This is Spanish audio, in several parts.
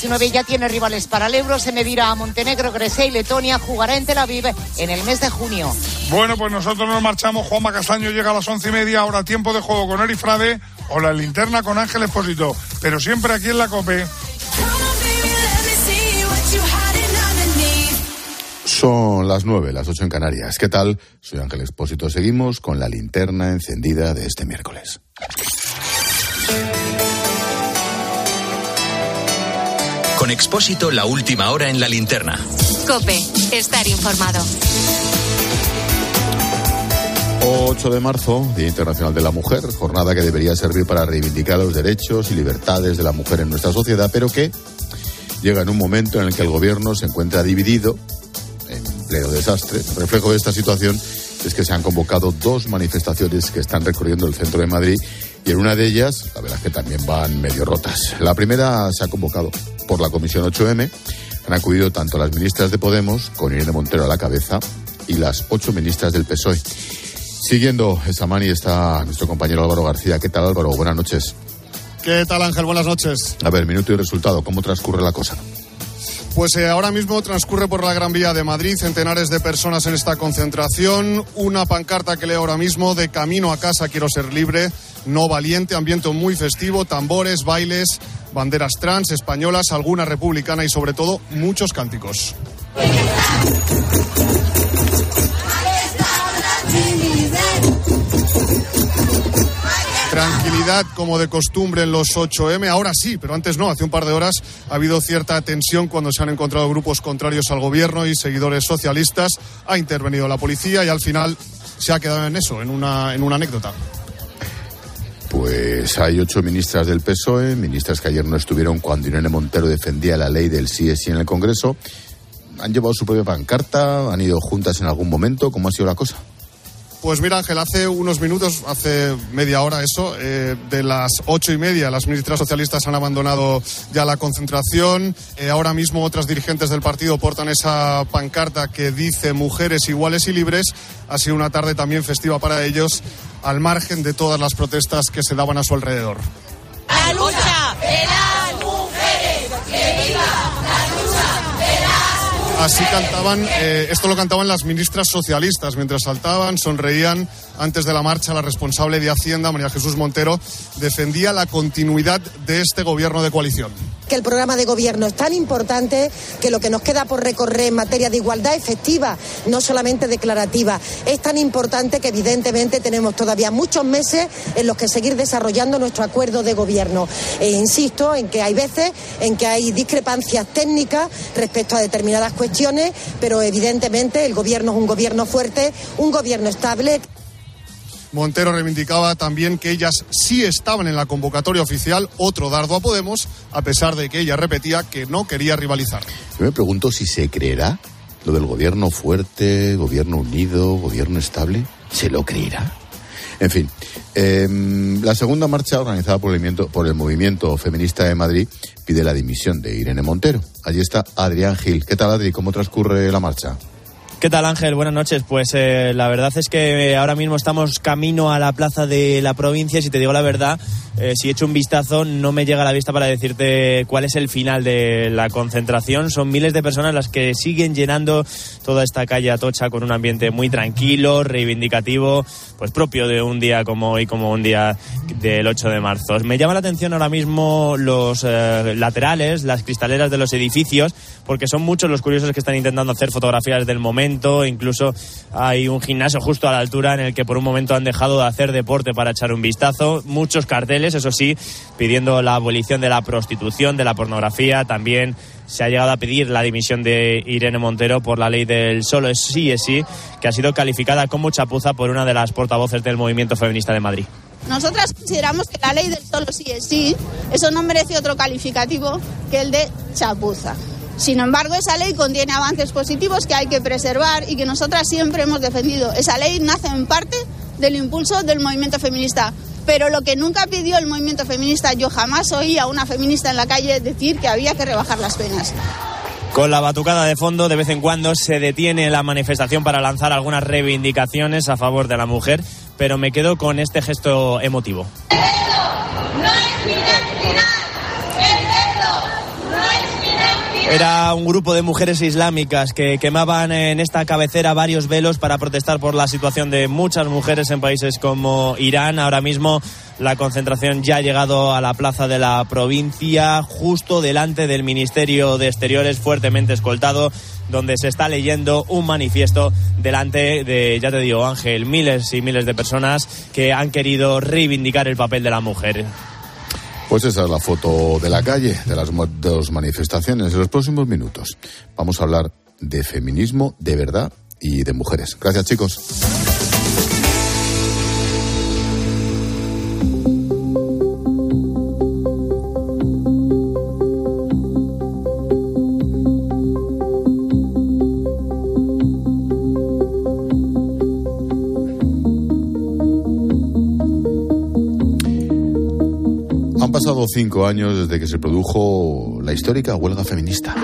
19 ya tiene rivales para el Euro, se medirá a Montenegro, Grecia y Letonia, jugará en Tel Aviv en el mes de junio. Bueno, pues nosotros nos marchamos. Juanma Castaño llega a las once y media, ahora tiempo de juego con Eri Frade o la linterna con Ángel Espósito, pero siempre aquí en la COPE. Son las nueve, las ocho en Canarias. ¿Qué tal? Soy Ángel Expósito. Seguimos con la linterna encendida de este miércoles. Con Expósito, la última hora en la linterna. Cope, estar informado. 8 de marzo, Día Internacional de la Mujer, jornada que debería servir para reivindicar los derechos y libertades de la mujer en nuestra sociedad, pero que llega en un momento en el que el gobierno se encuentra dividido, en pleno desastre. reflejo de esta situación es que se han convocado dos manifestaciones que están recorriendo el centro de Madrid y en una de ellas, la verdad es que también van medio rotas. La primera se ha convocado por la Comisión 8M. Han acudido tanto las ministras de Podemos, con Irene Montero a la cabeza, y las ocho ministras del PSOE. Siguiendo esa mani está nuestro compañero Álvaro García. ¿Qué tal Álvaro? Buenas noches. ¿Qué tal Ángel? Buenas noches. A ver, minuto y resultado. ¿Cómo transcurre la cosa? Pues eh, ahora mismo transcurre por la Gran Vía de Madrid centenares de personas en esta concentración. Una pancarta que leo ahora mismo de Camino a casa, quiero ser libre, no valiente, ambiente muy festivo, tambores, bailes, banderas trans, españolas, alguna republicana y sobre todo muchos cánticos. Tranquilidad como de costumbre en los 8M, ahora sí, pero antes no, hace un par de horas ha habido cierta tensión cuando se han encontrado grupos contrarios al gobierno y seguidores socialistas, ha intervenido la policía y al final se ha quedado en eso, en una, en una anécdota. Pues hay ocho ministras del PSOE, ministras que ayer no estuvieron cuando Irene Montero defendía la ley del sí en el Congreso. Han llevado su propia pancarta, han ido juntas en algún momento. ¿Cómo ha sido la cosa? Pues mira, Ángel, hace unos minutos, hace media hora eso, eh, de las ocho y media, las ministras socialistas han abandonado ya la concentración. Eh, ahora mismo otras dirigentes del partido portan esa pancarta que dice mujeres iguales y libres. Ha sido una tarde también festiva para ellos, al margen de todas las protestas que se daban a su alrededor. La lucha Así cantaban, eh, esto lo cantaban las ministras socialistas mientras saltaban, sonreían. Antes de la marcha, la responsable de Hacienda, María Jesús Montero, defendía la continuidad de este gobierno de coalición. Que el programa de gobierno es tan importante que lo que nos queda por recorrer en materia de igualdad efectiva, no solamente declarativa, es tan importante que evidentemente tenemos todavía muchos meses en los que seguir desarrollando nuestro acuerdo de gobierno. E insisto en que hay veces en que hay discrepancias técnicas respecto a determinadas cuestiones, pero evidentemente el gobierno es un gobierno fuerte, un gobierno estable. Montero reivindicaba también que ellas sí estaban en la convocatoria oficial, otro dardo a Podemos, a pesar de que ella repetía que no quería rivalizar. Yo me pregunto si se creerá lo del gobierno fuerte, gobierno unido, gobierno estable. ¿Se lo creerá? En fin, eh, la segunda marcha organizada por el, movimiento, por el movimiento feminista de Madrid pide la dimisión de Irene Montero. Allí está Adrián Gil. ¿Qué tal, Adri? ¿Cómo transcurre la marcha? ¿Qué tal Ángel? Buenas noches. Pues eh, la verdad es que ahora mismo estamos camino a la plaza de la provincia si te digo la verdad, eh, si echo un vistazo no me llega a la vista para decirte cuál es el final de la concentración. Son miles de personas las que siguen llenando toda esta calle Atocha con un ambiente muy tranquilo, reivindicativo, pues propio de un día como hoy, como un día del 8 de marzo. Me llama la atención ahora mismo los eh, laterales, las cristaleras de los edificios, porque son muchos los curiosos que están intentando hacer fotografías del momento incluso hay un gimnasio justo a la altura en el que por un momento han dejado de hacer deporte para echar un vistazo. Muchos carteles, eso sí, pidiendo la abolición de la prostitución, de la pornografía, también se ha llegado a pedir la dimisión de Irene Montero por la ley del solo es sí es sí, que ha sido calificada como chapuza por una de las portavoces del movimiento feminista de Madrid. Nosotras consideramos que la ley del solo sí es sí, eso no merece otro calificativo que el de chapuza. Sin embargo, esa ley contiene avances positivos que hay que preservar y que nosotras siempre hemos defendido. Esa ley nace en parte del impulso del movimiento feminista. Pero lo que nunca pidió el movimiento feminista, yo jamás oí a una feminista en la calle decir que había que rebajar las penas. Con la batucada de fondo, de vez en cuando se detiene la manifestación para lanzar algunas reivindicaciones a favor de la mujer, pero me quedo con este gesto emotivo. No es final, final. El no es Era un grupo de mujeres islámicas que quemaban en esta cabecera varios velos para protestar por la situación de muchas mujeres en países como Irán. Ahora mismo la concentración ya ha llegado a la plaza de la provincia, justo delante del Ministerio de Exteriores, fuertemente escoltado donde se está leyendo un manifiesto delante de, ya te digo, Ángel, miles y miles de personas que han querido reivindicar el papel de la mujer. Pues esa es la foto de la calle, de las dos manifestaciones. En los próximos minutos vamos a hablar de feminismo de verdad y de mujeres. Gracias, chicos. Cinco años desde que se produjo la histórica huelga feminista.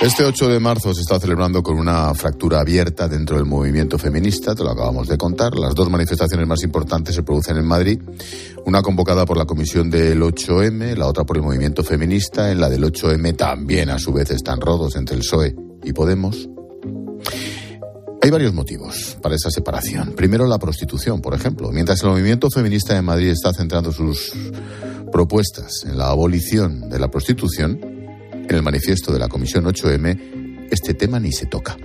Este 8 de marzo se está celebrando con una fractura abierta dentro del movimiento feminista, te lo acabamos de contar. Las dos manifestaciones más importantes se producen en Madrid, una convocada por la Comisión del 8M, la otra por el movimiento feminista. En la del 8M también a su vez están rodos entre el PSOE y Podemos. Hay varios motivos para esa separación. Primero, la prostitución, por ejemplo. Mientras el movimiento feminista de Madrid está centrando sus propuestas en la abolición de la prostitución, en el manifiesto de la Comisión 8M, este tema ni se toca.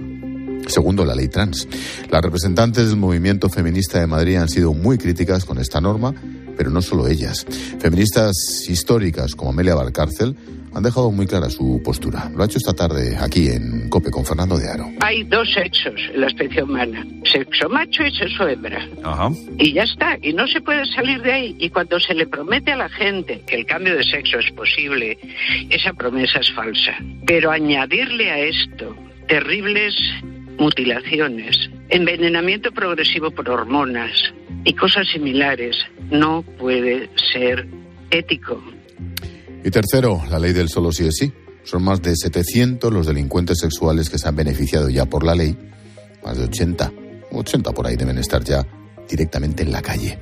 Segundo, la ley trans. Las representantes del movimiento feminista de Madrid han sido muy críticas con esta norma, pero no solo ellas. Feministas históricas como Amelia Valcárcel han dejado muy clara su postura. Lo ha hecho esta tarde aquí en COPE con Fernando de Aro. Hay dos sexos en la especie humana, sexo macho y sexo hembra. Y ya está, y no se puede salir de ahí. Y cuando se le promete a la gente que el cambio de sexo es posible, esa promesa es falsa. Pero añadirle a esto terribles mutilaciones, envenenamiento progresivo por hormonas y cosas similares no puede ser ético. Y tercero, la ley del solo sí es sí. Son más de 700 los delincuentes sexuales que se han beneficiado ya por la ley. Más de 80, 80 por ahí deben estar ya directamente en la calle.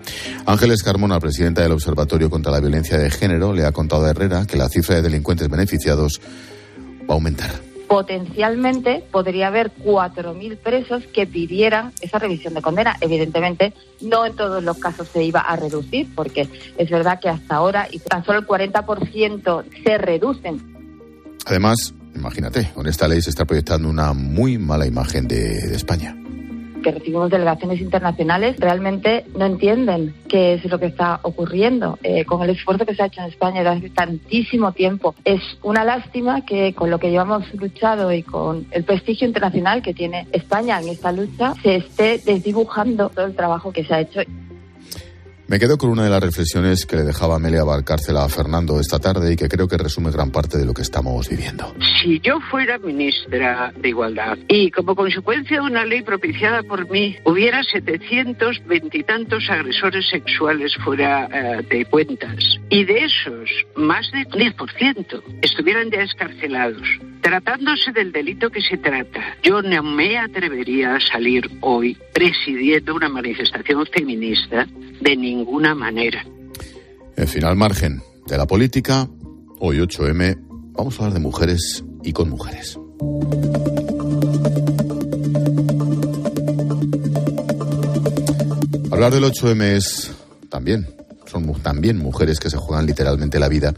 Ángeles Carmona, presidenta del Observatorio contra la Violencia de Género, le ha contado a Herrera que la cifra de delincuentes beneficiados va a aumentar potencialmente podría haber 4.000 presos que pidieran esa revisión de condena. Evidentemente, no en todos los casos se iba a reducir, porque es verdad que hasta ahora y tan solo el 40% se reducen. Además, imagínate, con esta ley se está proyectando una muy mala imagen de, de España que recibimos delegaciones internacionales realmente no entienden qué es lo que está ocurriendo. Eh, con el esfuerzo que se ha hecho en España hace tantísimo tiempo, es una lástima que con lo que llevamos luchado y con el prestigio internacional que tiene España en esta lucha, se esté desdibujando todo el trabajo que se ha hecho. Me quedo con una de las reflexiones que le dejaba Amelia Barcárcel a Fernando esta tarde y que creo que resume gran parte de lo que estamos viviendo. Si yo fuera ministra de Igualdad y como consecuencia de una ley propiciada por mí hubiera 720 y tantos agresores sexuales fuera eh, de cuentas y de esos más del 10% estuvieran ya escarcelados, tratándose del delito que se trata, yo no me atrevería a salir hoy presidiendo una manifestación feminista de ninguna manera. En final margen de la política, hoy 8M, vamos a hablar de mujeres y con mujeres. Hablar del 8M es también, son también mujeres que se juegan literalmente la vida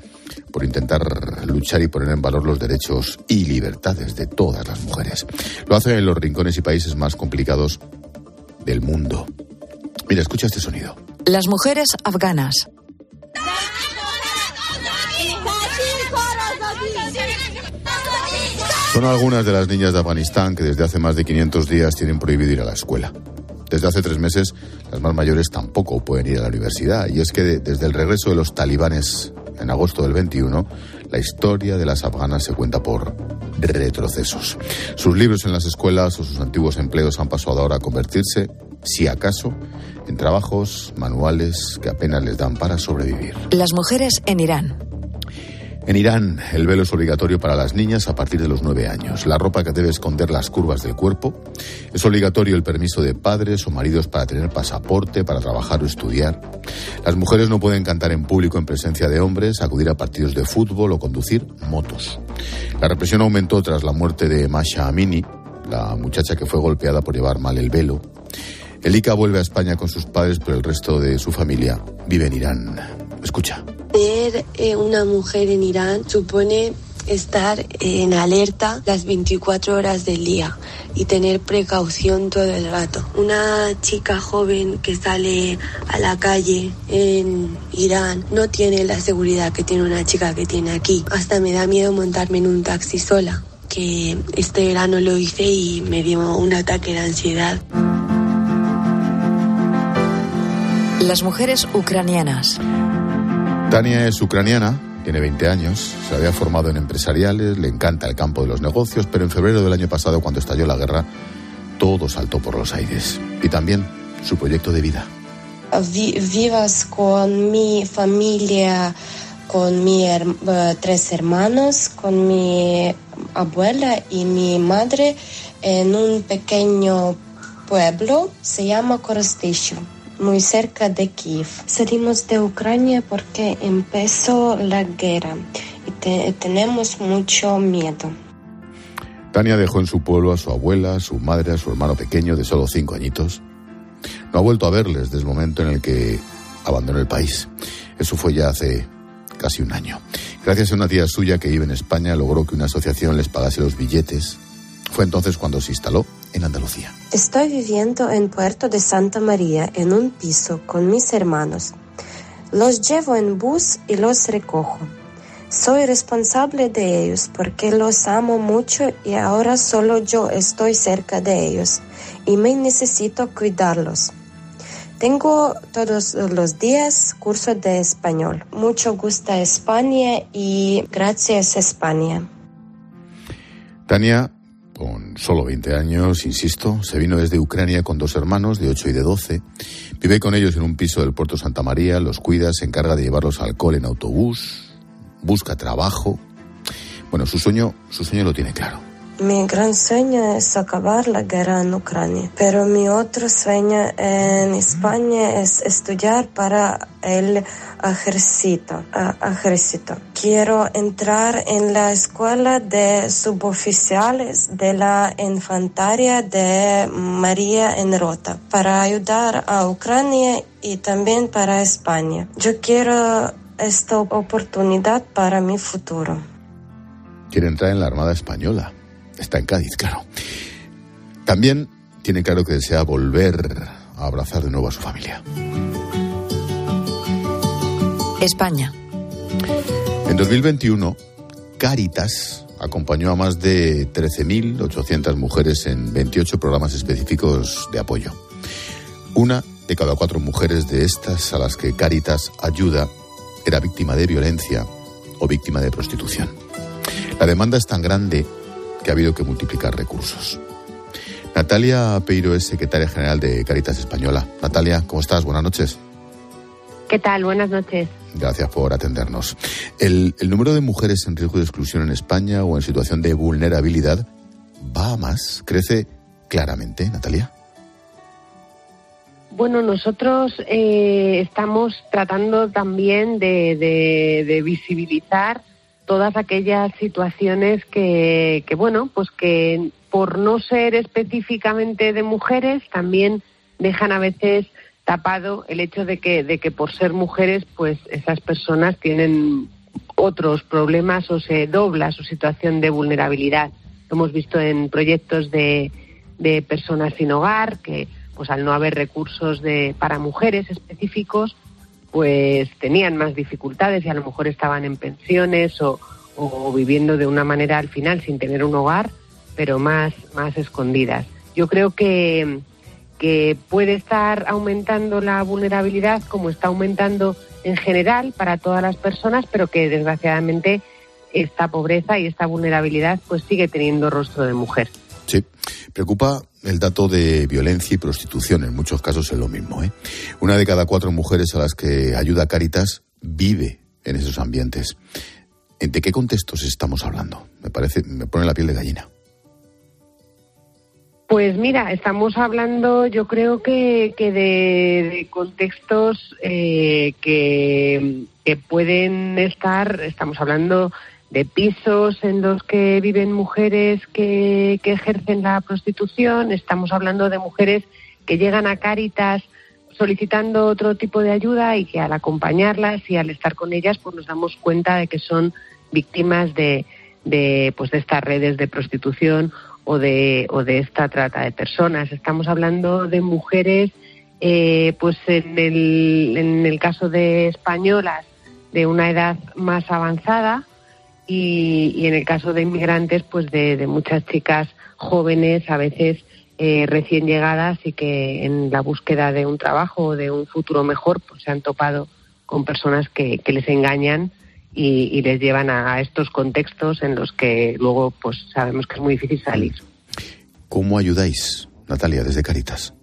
por intentar luchar y poner en valor los derechos y libertades de todas las mujeres. Lo hacen en los rincones y países más complicados del mundo. Mira, escucha este sonido. Las mujeres afganas. Son algunas de las niñas de Afganistán que desde hace más de 500 días tienen prohibido ir a la escuela. Desde hace tres meses, las más mayores tampoco pueden ir a la universidad. Y es que desde el regreso de los talibanes en agosto del 21, la historia de las afganas se cuenta por retrocesos. Sus libros en las escuelas o sus antiguos empleos han pasado ahora a convertirse, si acaso, en trabajos manuales que apenas les dan para sobrevivir. Las mujeres en Irán. En Irán, el velo es obligatorio para las niñas a partir de los nueve años. La ropa que debe esconder las curvas del cuerpo. Es obligatorio el permiso de padres o maridos para tener pasaporte, para trabajar o estudiar. Las mujeres no pueden cantar en público en presencia de hombres, acudir a partidos de fútbol o conducir motos. La represión aumentó tras la muerte de Masha Amini, la muchacha que fue golpeada por llevar mal el velo. Elika vuelve a España con sus padres, pero el resto de su familia vive en Irán. Escucha. Ser eh, una mujer en Irán supone estar en alerta las 24 horas del día y tener precaución todo el rato. Una chica joven que sale a la calle en Irán no tiene la seguridad que tiene una chica que tiene aquí. Hasta me da miedo montarme en un taxi sola, que este verano lo hice y me dio un ataque de ansiedad. Las mujeres ucranianas. Tania es ucraniana, tiene 20 años, se había formado en empresariales, le encanta el campo de los negocios, pero en febrero del año pasado, cuando estalló la guerra, todo saltó por los aires. Y también su proyecto de vida. Vi- vivas con mi familia, con mis tres hermanos, con mi abuela y mi madre en un pequeño pueblo, se llama Korostysho, muy cerca de Kiev. Salimos de Ucrania porque empezó la guerra y te- tenemos mucho miedo. Tania dejó en su pueblo a su abuela, a su madre, a su hermano pequeño de solo cinco añitos. No ha vuelto a verles desde el momento en el que abandonó el país. Eso fue ya hace casi un año. Gracias a una tía suya que vive en España, logró que una asociación les pagase los billetes. Fue entonces cuando se instaló en Andalucía. Estoy viviendo en Puerto de Santa María en un piso con mis hermanos. Los llevo en bus y los recojo. Soy responsable de ellos porque los amo mucho y ahora solo yo estoy cerca de ellos y me necesito cuidarlos. Tengo todos los días curso de español. Mucho gusta España y gracias España. Tania, con solo 20 años, insisto, se vino desde Ucrania con dos hermanos de 8 y de 12. Vive con ellos en un piso del puerto Santa María, los cuida, se encarga de llevarlos al cole en autobús, busca trabajo. Bueno, su sueño, su sueño lo tiene claro. Mi gran sueño es acabar la guerra en Ucrania, pero mi otro sueño en España es estudiar para el ejército. ejército. Quiero entrar en la escuela de suboficiales de la infantería de María en Rota para ayudar a Ucrania y también para España. Yo quiero esta oportunidad para mi futuro. Quiere entrar en la Armada Española. Está en Cádiz, claro. También tiene claro que desea volver a abrazar de nuevo a su familia. España. En 2021, Caritas acompañó a más de 13.800 mujeres en 28 programas específicos de apoyo. Una de cada cuatro mujeres de estas a las que Caritas ayuda era víctima de violencia o víctima de prostitución. La demanda es tan grande que ha habido que multiplicar recursos. Natalia Peiro es secretaria general de Caritas Española. Natalia, ¿cómo estás? Buenas noches. ¿Qué tal? Buenas noches. Gracias por atendernos. El, el número de mujeres en riesgo de exclusión en España o en situación de vulnerabilidad va a más, crece claramente, Natalia. Bueno, nosotros eh, estamos tratando también de, de- de visibilizar todas aquellas situaciones que, bueno, pues que por no ser específicamente de mujeres también dejan a veces tapado el hecho de que, de que por ser mujeres, pues esas personas tienen otros problemas o se dobla su situación de vulnerabilidad. Lo hemos visto en proyectos de, de personas sin hogar que, pues al no haber recursos de, para mujeres específicos, pues tenían más dificultades y a lo mejor estaban en pensiones o, o viviendo de una manera al final sin tener un hogar, pero más, más escondidas. Yo creo que, que puede estar aumentando la vulnerabilidad como está aumentando en general para todas las personas, pero que desgraciadamente esta pobreza y esta vulnerabilidad pues sigue teniendo rostro de mujer. Sí, preocupa el dato de violencia y prostitución. En muchos casos es lo mismo. ¿eh? Una de cada cuatro mujeres a las que ayuda Caritas vive en esos ambientes. ¿De qué contextos estamos hablando? Me parece, me pone la piel de gallina. Pues mira, estamos hablando, yo creo que, de contextos eh, que, que pueden estar, estamos hablando de pisos en los que viven mujeres que, que ejercen la prostitución, estamos hablando de mujeres que llegan a Cáritas solicitando otro tipo de ayuda y que al acompañarlas y al estar con ellas pues nos damos cuenta de que son víctimas de, de pues de estas redes de prostitución o de, o de esta trata de personas. Estamos hablando de mujeres, eh, pues en el, en el caso de españolas, de una edad más avanzada y, y en el caso de inmigrantes, pues de, muchas chicas jóvenes, a veces eh, recién llegadas y que en la búsqueda de un trabajo o de un futuro mejor, pues se han topado con personas que, les engañan y, y les llevan a estos contextos en los que luego pues sabemos que es muy difícil salir. ¿Cómo ayudáis, Natalia, desde Caritas?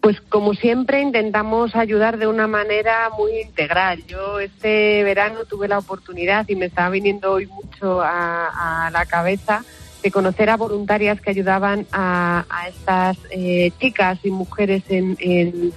Pues como siempre intentamos ayudar de una manera muy integral. Yo este verano tuve la oportunidad y me estaba viniendo hoy mucho a, la cabeza de conocer a voluntarias que ayudaban a, estas eh, chicas y mujeres en,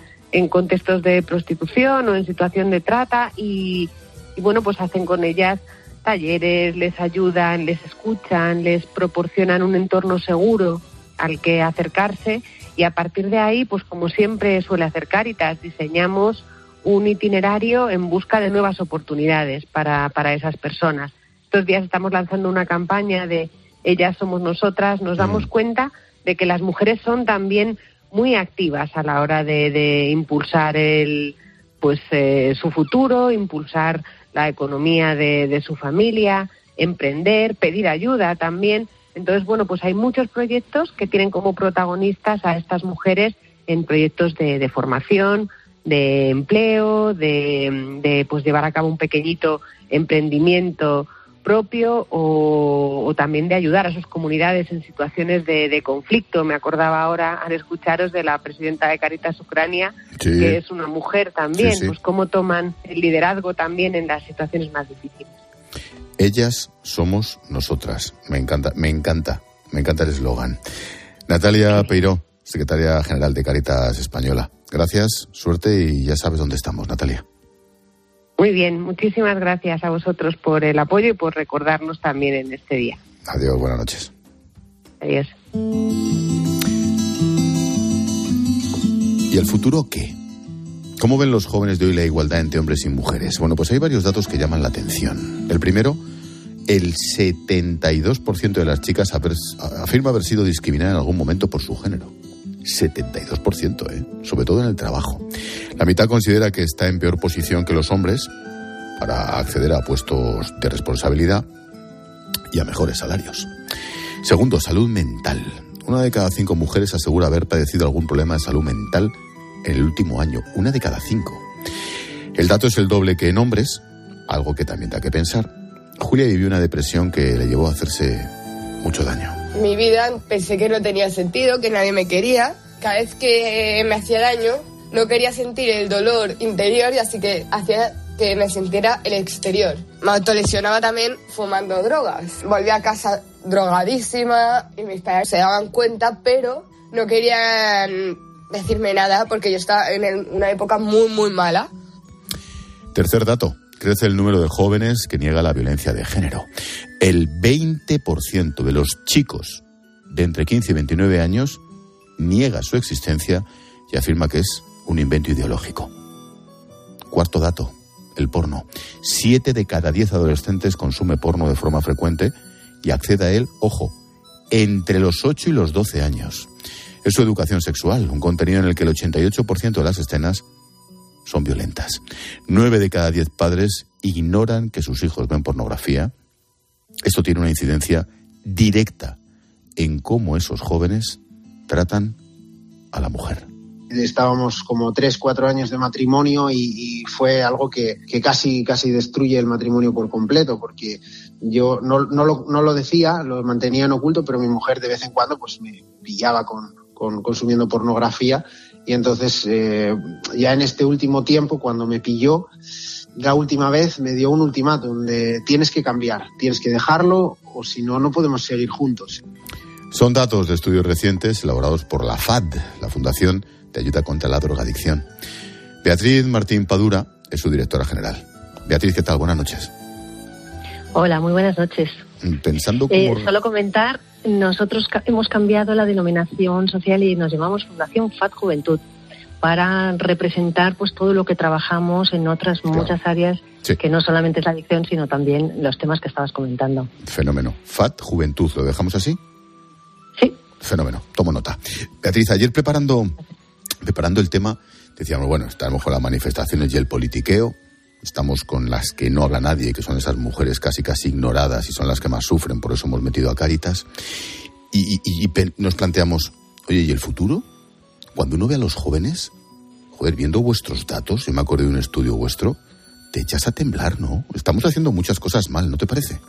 contextos de prostitución o en situación de trata y bueno pues hacen con ellas talleres, les ayudan, les escuchan, les proporcionan un entorno seguro al que acercarse y a partir de ahí, pues como siempre suele hacer Caritas, diseñamos un itinerario en busca de nuevas oportunidades para, para esas personas. Estos días estamos lanzando una campaña de Ellas somos nosotras, nos damos cuenta de que las mujeres son también muy activas a la hora de, de impulsar el, pues, eh, su futuro, impulsar la economía de, de su familia, emprender, pedir ayuda también. Entonces, bueno, pues hay muchos proyectos que tienen como protagonistas a estas mujeres en proyectos de, de formación, de empleo, de, de, pues llevar a cabo un pequeñito emprendimiento propio o, o también de ayudar a sus comunidades en situaciones de, de conflicto. Me acordaba ahora al escucharos de la presidenta de Caritas Ucrania, Sí. que es una mujer también, Sí, sí. pues cómo toman el liderazgo también en las situaciones más difíciles. Ellas somos nosotras. Me encanta, me encanta, me encanta el eslogan. Natalia Peiró, secretaria general de Caritas Española. Gracias, suerte y ya sabes dónde estamos, Natalia. Muy bien, muchísimas gracias a vosotros por el apoyo y por recordarnos también en este día. Adiós, buenas noches. Adiós. ¿Y el futuro qué? ¿Cómo ven los jóvenes de hoy la igualdad entre hombres y mujeres? Bueno, pues hay varios datos que llaman la atención. El primero, el 72% de las chicas afirma haber sido discriminada en algún momento por su género. 72%, ¿eh? sobre todo en el trabajo. La mitad considera que está en peor posición que los hombres para acceder a puestos de responsabilidad y a mejores salarios. Segundo, salud mental. Una de cada cinco mujeres asegura haber padecido algún problema de salud mental en el último año. Una de cada cinco. El dato es el doble que en hombres, algo que también da que pensar. Julia vivió una depresión que le llevó a hacerse mucho daño. Mi vida pensé que no tenía sentido, que nadie me quería. Cada vez que me hacía daño, no quería sentir el dolor interior y así que hacía que me sintiera el exterior. Me autolesionaba también fumando drogas. Volví a casa drogadísima y mis padres se daban cuenta, pero no querían decirme nada porque yo estaba en una época muy, muy mala. Tercer dato. Crece el número de jóvenes que niega la violencia de género. El 20% de los chicos de entre 15 y 29 años niega su existencia y afirma que es un invento ideológico. Cuarto dato, el porno. Siete de cada diez adolescentes consume porno de forma frecuente y accede a él, ojo, entre los 8 y los 12 años. Es su educación sexual, un contenido en el que el 88% de las escenas son violentas. Nueve de cada diez padres ignoran que sus hijos ven pornografía. Esto tiene una incidencia directa en cómo esos jóvenes tratan a la mujer. Estábamos como tres, cuatro años de matrimonio y, fue algo que, que casi, casi destruye el matrimonio por completo, porque yo no, no, lo, no lo decía, lo mantenía en oculto, pero mi mujer de vez en cuando pues me pillaba con, con consumiendo pornografía y entonces eh, ya en este último tiempo, cuando me pilló, la última vez me dio un ultimátum de tienes que cambiar, tienes que dejarlo o si no, no podemos seguir juntos. Son datos de estudios recientes elaborados por la FAD, la Fundación de Ayuda contra la Drogadicción. Beatriz Martín Padura es su directora general. Beatriz, ¿qué tal? Buenas noches. Hola, muy buenas noches. Pensando Eh, solo comentar, nosotros ca- hemos cambiado la denominación social y nos llamamos Fundación FAT Juventud para representar pues todo lo que trabajamos en otras muchas áreas que no solamente es la adicción sino también los temas que estabas comentando. Fenómeno. FAT, Juventud, ¿lo dejamos así? Sí. Fenómeno, tomo nota. Beatriz, ayer preparando, preparando el tema, decíamos, bueno, estamos con las manifestaciones y el politiqueo, estamos con las que no habla nadie, que son esas mujeres casi casi ignoradas y son las que más sufren, por eso hemos metido a Cáritas. Y, y- nos planteamos, oye, ¿y el futuro? Cuando uno ve a los jóvenes, joder, viendo vuestros datos, yo me acuerdo de un estudio vuestro, te echas a temblar, ¿no? Estamos haciendo muchas cosas mal, ¿no te parece?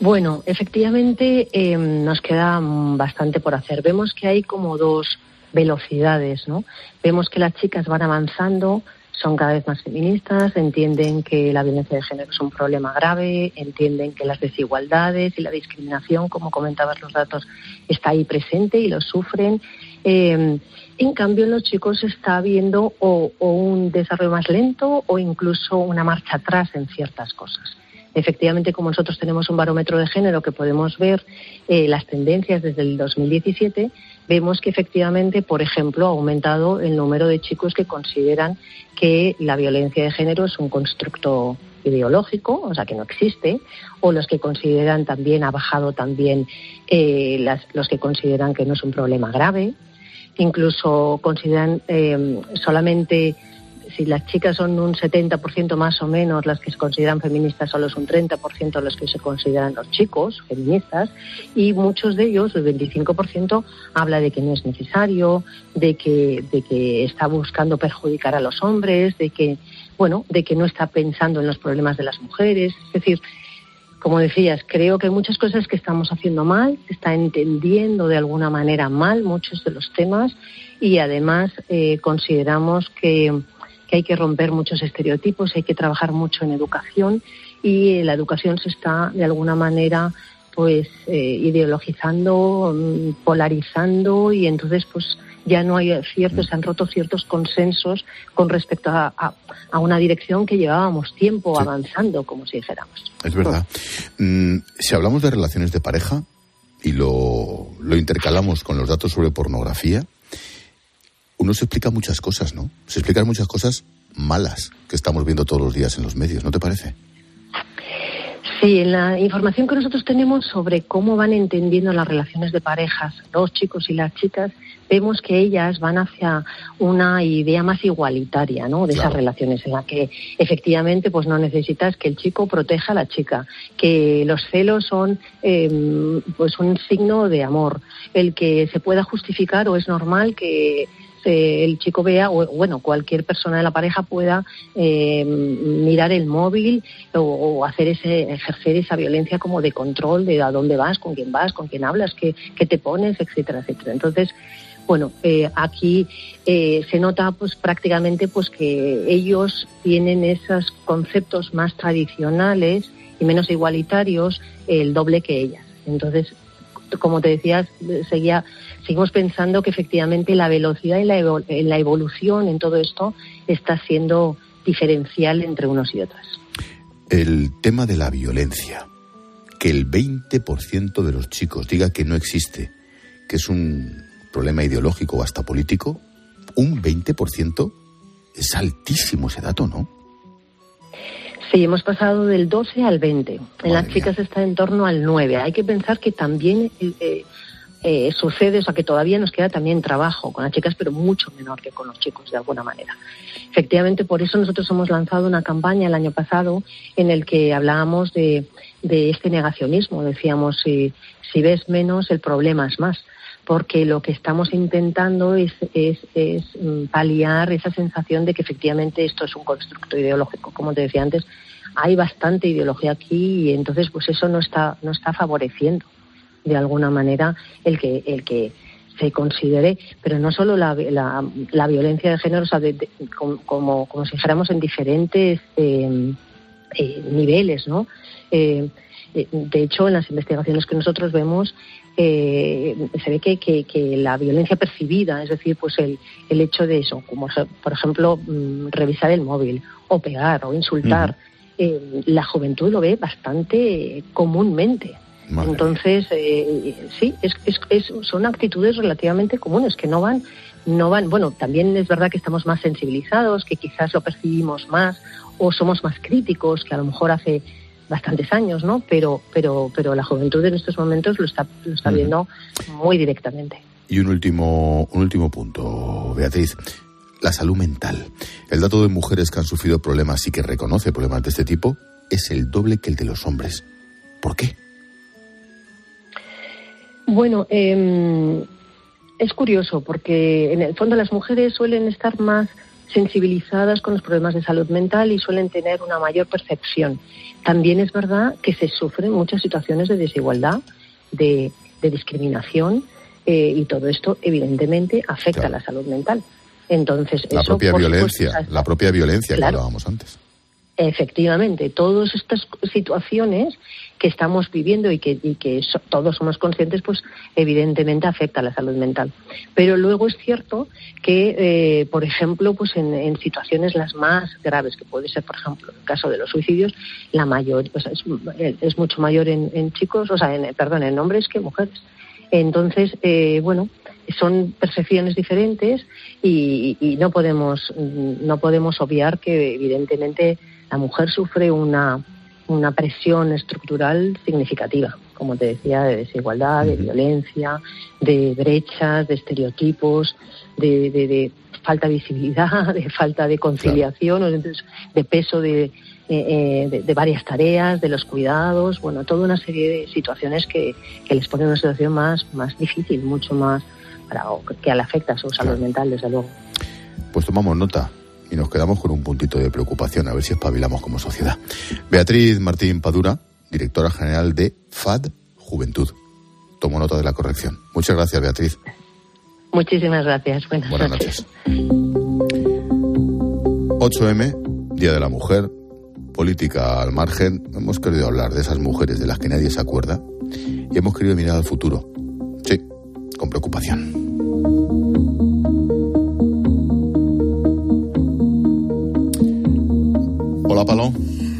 Bueno, efectivamente eh, nos queda mm, bastante por hacer. Vemos que hay como dos velocidades, ¿no? Vemos que las chicas van avanzando, son cada vez más feministas, entienden que la violencia de género es un problema grave, entienden que las desigualdades y la discriminación, como comentabas los datos, está ahí presente y lo sufren. Eh, en cambio, en los chicos está viendo o, o un desarrollo más lento o incluso una marcha atrás en ciertas cosas. Efectivamente, como nosotros tenemos un barómetro de género que podemos ver eh, las tendencias desde el 2017, vemos que efectivamente, por ejemplo, ha aumentado el número de chicos que consideran que la violencia de género es un constructo ideológico, o sea, que no existe, o los que consideran también, ha bajado también eh, los que consideran que no es un problema grave, incluso consideran eh, solamente si las chicas son un 70% más o menos las que se consideran feministas, solo es un 30% los que se consideran los chicos feministas y muchos de ellos, el 25%, habla de que no es necesario, de que, de que está buscando perjudicar a los hombres, de que, bueno, de que no está pensando en los problemas de las mujeres. Es decir, como decías, creo que hay muchas cosas que estamos haciendo mal, se está entendiendo de alguna manera mal muchos de los temas y además eh, consideramos que, que hay que romper muchos estereotipos, hay que trabajar mucho en educación y la educación se está de alguna manera pues eh, ideologizando, mm, polarizando y entonces pues ya no hay ciertos, se han roto ciertos consensos con respecto a, a- a una dirección que llevábamos tiempo avanzando, como si dijéramos. Es verdad. Mm, si hablamos de relaciones de pareja y lo, lo intercalamos con los datos sobre pornografía, uno se explica muchas cosas, ¿no? Se explican muchas cosas malas que estamos viendo todos los días en los medios, ¿no te parece? Sí, en la información que nosotros tenemos sobre cómo van entendiendo las relaciones de parejas, los chicos y las chicas, vemos que ellas van hacia una idea más igualitaria, ¿no? De esas relaciones en la que efectivamente, pues no necesitas que el chico proteja a la chica, que los celos son, eh, pues un signo de amor, el que se pueda justificar o es normal que eh, el chico vea, o bueno, cualquier persona de la pareja pueda eh, mirar el móvil o, o hacer ese, ejercer esa violencia como de control de a dónde vas, con quién vas, con quién hablas, qué, qué te pones, etcétera, etcétera. Entonces, bueno, eh, aquí eh, se nota pues prácticamente pues que ellos tienen esos conceptos más tradicionales y menos igualitarios el doble que ellas. Entonces, como te decías, seguía, seguimos pensando que efectivamente la velocidad y la, evolución en todo esto está siendo diferencial entre unos y otros. El tema de la violencia. Que el 20% de los chicos diga que no existe, que es un problema ideológico o hasta político, un 20% es altísimo ese dato, ¿no? Sí, hemos pasado del 12 al 20. En las chicas está en torno al 9. Hay que pensar que también eh, eh, sucede, o sea, que todavía nos queda también trabajo con las chicas, pero mucho menor que con los chicos, de alguna manera. Efectivamente, por eso nosotros hemos lanzado una campaña el año pasado en el que hablábamos de, este negacionismo. Decíamos, si, si ves menos, el problema es más porque lo que estamos intentando es, es, es, mm, paliar esa sensación de que efectivamente esto es un constructo ideológico. Como te decía antes, hay bastante ideología aquí y entonces pues eso no está, no está favoreciendo de alguna manera el que, el que se considere, pero no solo la, la, la violencia de género, o sea, de- de- como, como, si dijéramos en diferentes eh, eh, niveles, ¿no? Eh, de hecho, en las investigaciones que nosotros vemos, eh, se ve que, que- que la violencia percibida, es decir, pues el, el hecho de eso, como por ejemplo mm, revisar el móvil o pegar o insultar, eh, la juventud lo ve bastante comúnmente. Entonces, eh, sí, es, es- es- son actitudes relativamente comunes que no van, no van. Bueno, también es verdad que estamos más sensibilizados, que quizás lo percibimos más o somos más críticos que a lo mejor hace bastantes años, ¿no? Pero, pero, pero la juventud en estos momentos lo está, lo está viendo muy directamente. Y un último, un último punto, Beatriz. La salud mental. El dato de mujeres que han sufrido problemas y que reconoce problemas de este tipo es el doble que el de los hombres. ¿Por qué? Bueno, eh, es curioso porque en el fondo las mujeres suelen estar más sensibilizadas con los problemas de salud mental y suelen tener una mayor percepción. También es verdad que se sufren muchas situaciones de desigualdad, de, de discriminación eh, y todo esto evidentemente afecta a la salud mental. Entonces, La eso, propia violencia, supuesto, la propia violencia Claro. que hablábamos antes. Efectivamente, todas estas situaciones que estamos viviendo y que, todos somos conscientes, pues evidentemente afecta a la salud mental. Pero luego es cierto que, eh, por ejemplo, pues en, situaciones las más graves, que puede ser, por ejemplo, el caso de los suicidios, la mayor, o sea, es, es mucho mayor en, en chicos, o sea, en, perdón, en hombres que mujeres. Entonces, eh, bueno, son percepciones diferentes y, y no podemos no podemos obviar que evidentemente la mujer sufre una una presión estructural significativa, como te decía, de desigualdad, de violencia, de brechas, de estereotipos, de, de- de falta de visibilidad, de falta de conciliación, o de, de peso de, eh, eh, de, de varias tareas, de los cuidados, bueno, toda una serie de situaciones que, que les ponen en una situación más, más difícil, mucho más, para, que le afecta a su salud mental, desde luego. Pues tomamos nota y nos quedamos con un puntito de preocupación, a ver si espabilamos como sociedad. Beatriz Martín Padura, directora general de FAD Juventud. Tomo nota de la corrección. Muchas gracias, Beatriz. Muchísimas gracias. Buenas, Buenas noches. 8M, Día de la Mujer, política al margen. Hemos querido hablar de esas mujeres de las que nadie se acuerda y hemos querido mirar al futuro. Sí, con preocupación.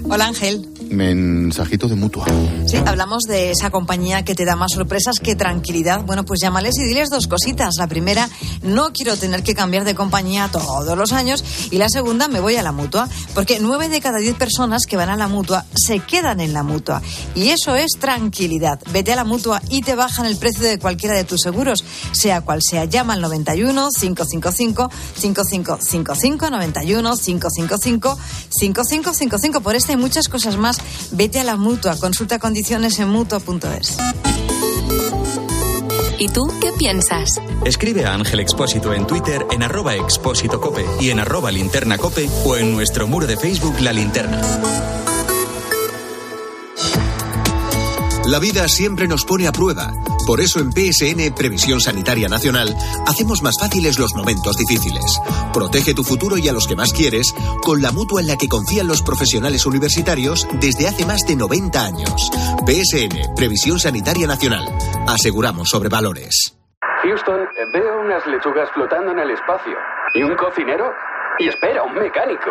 Hola, Ángel. Mensajito de mutua. Sí, hablamos de esa compañía que te da más sorpresas que tranquilidad. Bueno, pues llámales y diles dos cositas. La primera, no quiero tener que cambiar de compañía todos los años. Y la segunda, me voy a la mutua. Porque nueve de cada diez personas que van a la mutua se quedan en la mutua. Y eso es tranquilidad. Vete a la mutua y te bajan el precio de cualquiera de tus seguros. Sea cual sea, llama al 91 555 5555 91 555 5555. Por esta y muchas cosas más, vete a la mutua. Consulta condiciones en mutua.es. ¿Y tú qué piensas? Escribe a Ángel Expósito en Twitter en arroba expósito cope y en arroba linterna cope o en nuestro muro de Facebook La Linterna. La vida siempre nos pone a prueba. Por eso en PSN Previsión Sanitaria Nacional hacemos más fáciles los momentos difíciles. Protege tu futuro y a los que más quieres con la mutua en la que confían los profesionales universitarios desde hace más de 90 años. PSN Previsión Sanitaria Nacional. Aseguramos sobre valores. Houston, veo unas lechugas flotando en el espacio. ¿Y un cocinero? Y espera, un mecánico.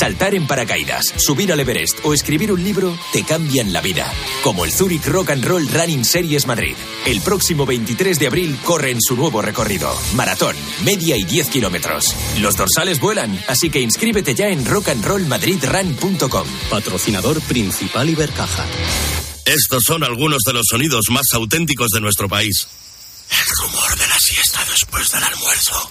Saltar en paracaídas, subir al Everest o escribir un libro te cambian la vida. Como el Zurich Rock and Roll Running Series Madrid. El próximo 23 de abril corre en su nuevo recorrido. Maratón, media y 10 kilómetros. Los dorsales vuelan, así que inscríbete ya en rockandrollmadridrun.com. Patrocinador principal Ibercaja. Estos son algunos de los sonidos más auténticos de nuestro país. El rumor de la siesta después del almuerzo.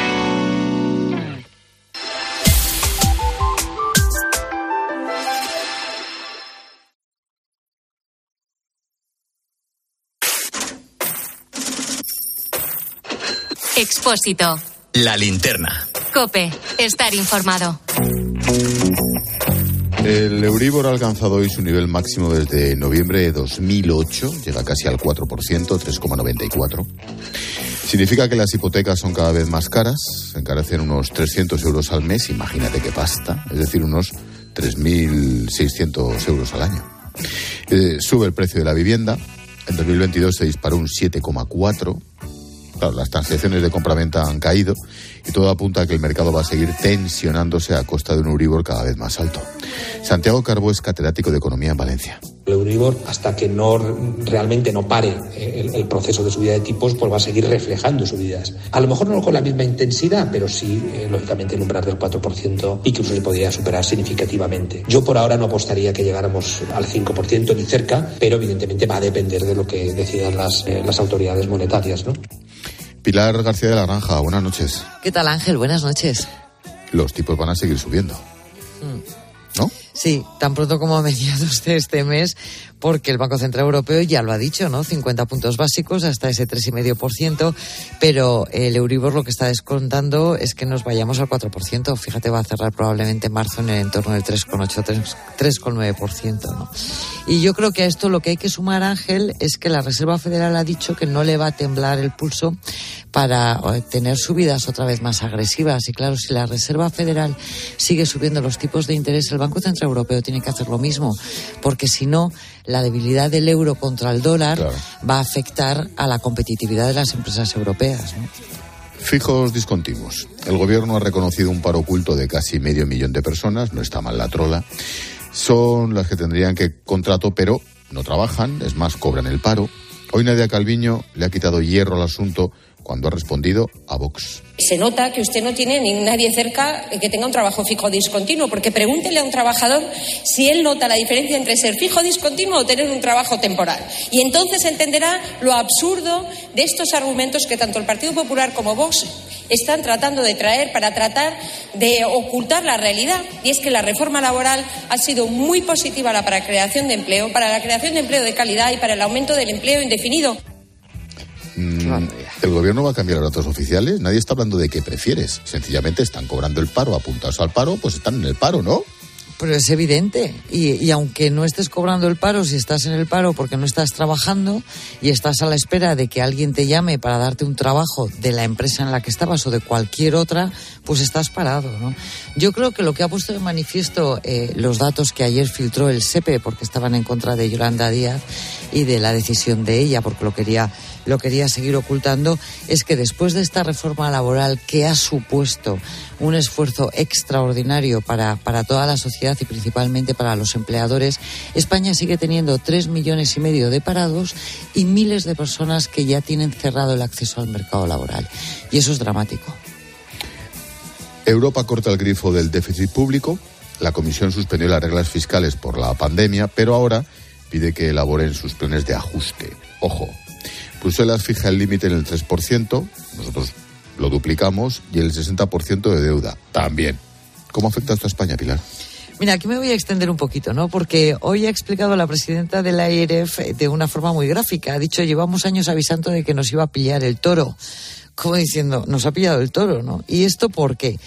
Expósito. La linterna. Cope. Estar informado. El Euribor ha alcanzado hoy su nivel máximo desde noviembre de 2008, llega casi al 4%, 3,94. Significa que las hipotecas son cada vez más caras, se encarecen unos 300 euros al mes, imagínate qué pasta, es decir, unos 3.600 euros al año. Eh, sube el precio de la vivienda, en 2022 se disparó un 7,4 Las transacciones de compraventa han caído y todo apunta a que el mercado va a seguir tensionándose a costa de un Euribor cada vez más alto. Santiago Carbo es catedrático de Economía en Valencia. El Euribor, hasta que no realmente no pare el, el, proceso de subida de tipos, pues va a seguir reflejando subidas. A lo mejor no con la misma intensidad, pero sí, eh, lógicamente, el umbral del 4% y que se podría superar significativamente. Yo por ahora no apostaría que llegáramos al 5% ni cerca, pero evidentemente va a depender de lo que decidan las, eh, las autoridades monetarias. ¿no? Pilar García de la Granja, buenas noches. ¿Qué tal Ángel? Buenas noches. Los tipos van a seguir subiendo. ¿No? Sí, tan pronto como a mediados de este mes, porque el Banco Central Europeo ya lo ha dicho, ¿no? 50 puntos básicos hasta ese 3,5%, pero el Euribor lo que está descontando es que nos vayamos al 4%. Fíjate, va a cerrar probablemente en marzo en el entorno del 3,8, 3,9%, ¿no? Y yo creo que a esto lo que hay que sumar, Ángel, es que la Reserva Federal ha dicho que no le va a temblar el pulso para tener subidas otra vez más agresivas. Y claro, si la Reserva Federal sigue subiendo los tipos de interés, el Banco Central Europeo tiene que hacer lo mismo, porque si no, la debilidad del euro contra el dólar claro. va a afectar a la competitividad de las empresas europeas. ¿no? Fijos discontinuos. El gobierno ha reconocido un paro oculto de casi medio millón de personas, no está mal la trola. Son las que tendrían que contrato, pero no trabajan, es más, cobran el paro. Hoy Nadia Calviño le ha quitado hierro al asunto cuando ha respondido a Vox. Se nota que usted no tiene ni nadie cerca que tenga un trabajo fijo discontinuo, porque pregúntele a un trabajador si él nota la diferencia entre ser fijo discontinuo o tener un trabajo temporal. Y entonces entenderá lo absurdo de estos argumentos que tanto el Partido Popular como Vox están tratando de traer para tratar de ocultar la realidad. Y es que la reforma laboral ha sido muy positiva para la creación de empleo, para la creación de empleo de calidad y para el aumento del empleo indefinido. Mm, ¿El gobierno va a cambiar a datos oficiales? Nadie está hablando de qué prefieres. Sencillamente están cobrando el paro, apuntados al paro, pues están en el paro, ¿no? Pero es evidente. Y, y, aunque no estés cobrando el paro, si estás en el paro porque no estás trabajando y estás a la espera de que alguien te llame para darte un trabajo de la empresa en la que estabas o de cualquier otra, pues estás parado, ¿no? Yo creo que lo que ha puesto de manifiesto eh, los datos que ayer filtró el SEPE, porque estaban en contra de Yolanda Díaz y de la decisión de ella, porque lo quería lo quería seguir ocultando, es que después de esta reforma laboral que ha supuesto un esfuerzo extraordinario para, para toda la sociedad y principalmente para los empleadores, España sigue teniendo tres millones y medio de parados y miles de personas que ya tienen cerrado el acceso al mercado laboral. Y eso es dramático. Europa corta el grifo del déficit público. La Comisión suspendió las reglas fiscales por la pandemia, pero ahora pide que elaboren sus planes de ajuste. Ojo, Bruselas fija el límite en el 3%, nosotros lo duplicamos, y el 60% de deuda también. ¿Cómo afecta esto a España, Pilar? Mira, aquí me voy a extender un poquito, ¿no? Porque hoy ha explicado la presidenta de la IRF de una forma muy gráfica. Ha dicho, llevamos años avisando de que nos iba a pillar el toro. Como diciendo, nos ha pillado el toro, ¿no? ¿Y esto por qué?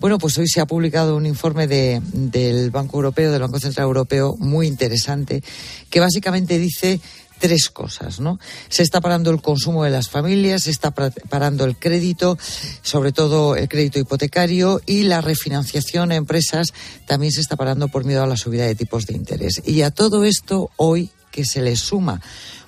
Bueno, pues hoy se ha publicado un informe de, del Banco Europeo, del Banco Central Europeo, muy interesante, que básicamente dice tres cosas, ¿no? Se está parando el consumo de las familias, se está parando el crédito, sobre todo el crédito hipotecario y la refinanciación a empresas también se está parando por miedo a la subida de tipos de interés. Y a todo esto hoy que se le suma,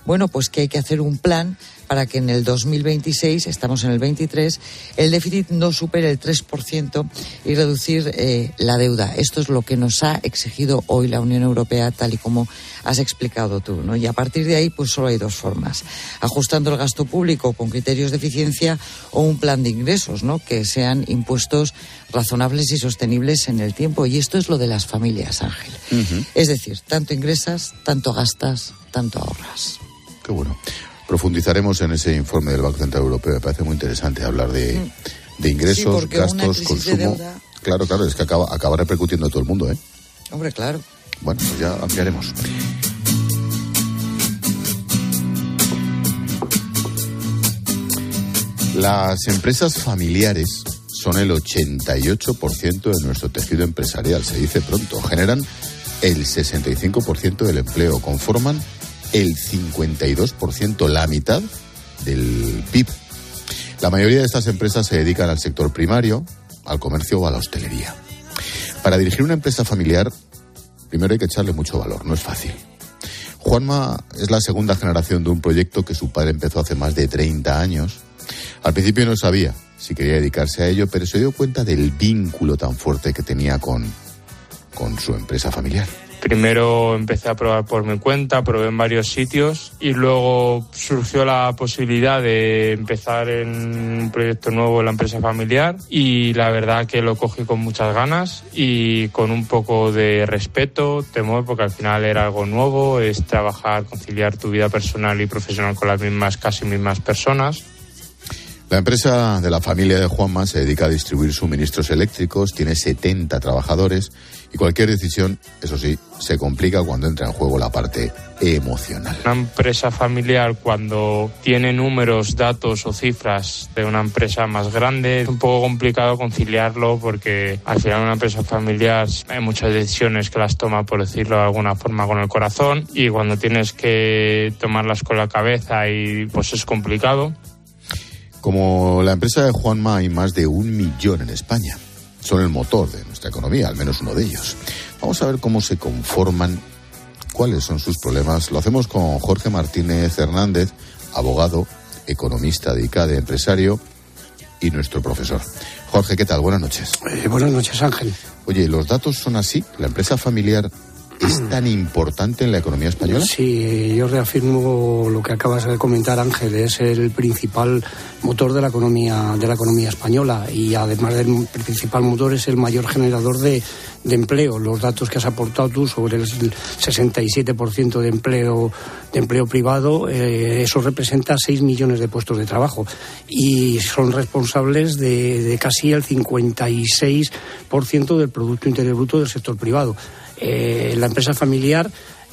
bueno, pues que hay que hacer un plan para que en el 2026, estamos en el 23, el déficit no supere el 3% y reducir eh, la deuda. Esto es lo que nos ha exigido hoy la Unión Europea, tal y como has explicado tú. ¿no? Y a partir de ahí, pues solo hay dos formas. Ajustando el gasto público con criterios de eficiencia o un plan de ingresos, ¿no? que sean impuestos razonables y sostenibles en el tiempo. Y esto es lo de las familias, Ángel. Es decir, tanto ingresas, tanto gastas, tanto ahorras. Qué bueno. Profundizaremos en ese informe del Banco Central Europeo. Me parece muy interesante hablar de, mm. de ingresos, gastos, consumo. Claro, claro, es que acaba, acaba repercutiendo a todo el mundo, ¿eh? Hombre, claro. Bueno, pues ya ampliaremos. Las empresas familiares son el 88% de nuestro tejido empresarial, se dice pronto. Generan el 65% del empleo, conforman el 52%, la mitad del PIB. La mayoría de estas empresas se dedican al sector primario, al comercio o a la hostelería. Para dirigir una empresa familiar, primero hay que echarle mucho valor, no es fácil. Juanma es la segunda generación de un proyecto que su padre empezó hace más de 30 años. Al principio no sabía si quería dedicarse a ello, pero se dio cuenta del vínculo tan fuerte que tenía con, con su empresa familiar. Primero empecé a probar por mi cuenta, probé en varios sitios y luego surgió la posibilidad de empezar en un proyecto nuevo en la empresa familiar y la verdad que lo cogí con muchas ganas y con un poco de respeto, temor, porque al final era algo nuevo, es trabajar, conciliar tu vida personal y profesional con las mismas, casi mismas personas. La empresa de la familia de Juanma se dedica a distribuir suministros eléctricos, tiene 70 trabajadores y cualquier decisión, eso sí, se complica cuando entra en juego la parte emocional. Una empresa familiar cuando tiene números, datos o cifras de una empresa más grande es un poco complicado conciliarlo porque al final una empresa familiar hay muchas decisiones que las toma, por decirlo de alguna forma, con el corazón y cuando tienes que tomarlas con la cabeza y pues es complicado. Como la empresa de Juanma hay más de un millón en España son el motor de nuestra economía, al menos uno de ellos. Vamos a ver cómo se conforman, cuáles son sus problemas. Lo hacemos con Jorge Martínez Hernández, abogado, economista de ICADE, empresario y nuestro profesor. Jorge, ¿qué tal? Buenas noches. Eh, buenas noches, Ángel. Oye, ¿los datos son así? ¿La empresa familiar es tan importante en la economía española? Sí, yo reafirmo lo que acabas de comentar, Ángel. Es el principal motor de la economía de la economía española y además del principal motor es el mayor generador de, empleo. Los datos que has aportado tú sobre el 67% de empleo de empleo privado, eh, eso representa 6 millones de puestos de trabajo y son responsables de, de casi el 56% del producto interior bruto del sector privado. Eh, la empresa familiar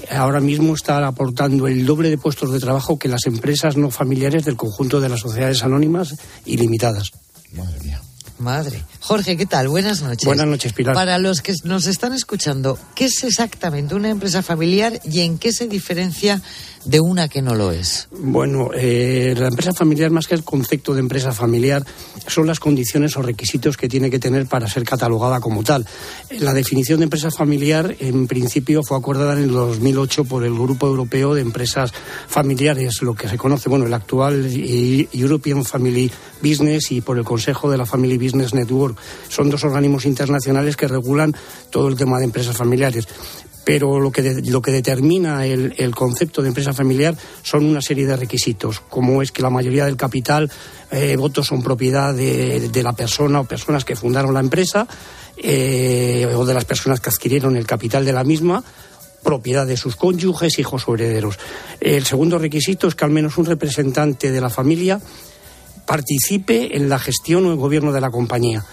ahora mismo está aportando el doble de puestos de trabajo que las empresas no familiares del conjunto de las sociedades anónimas y limitadas. Madre mía. Madre. Jorge, ¿qué tal? Buenas noches. Buenas noches, Pilar. Para los que nos están escuchando, ¿qué es exactamente una empresa familiar y en qué se diferencia de una que no lo es? Bueno, eh, la empresa familiar, más que el concepto de empresa familiar, son las condiciones o requisitos que tiene que tener para ser catalogada como tal. La definición de empresa familiar, en principio, fue acordada en el 2008 por el Grupo Europeo de Empresas Familiares, lo que se conoce, bueno, el actual European Family Business y por el Consejo de la Family Business Network. Son dos organismos internacionales que regulan todo el tema de empresas familiares pero lo que, lo que determina el, concepto de empresa familiar son una serie de requisitos, como es que la mayoría del capital, eh, votos son propiedad de, la persona o personas que fundaron la empresa eh, o de las personas que adquirieron el capital de la misma propiedad de sus cónyuges, hijos o herederos. El segundo requisito es que al menos un representante de la familia participe en la gestión o el gobierno de la compañía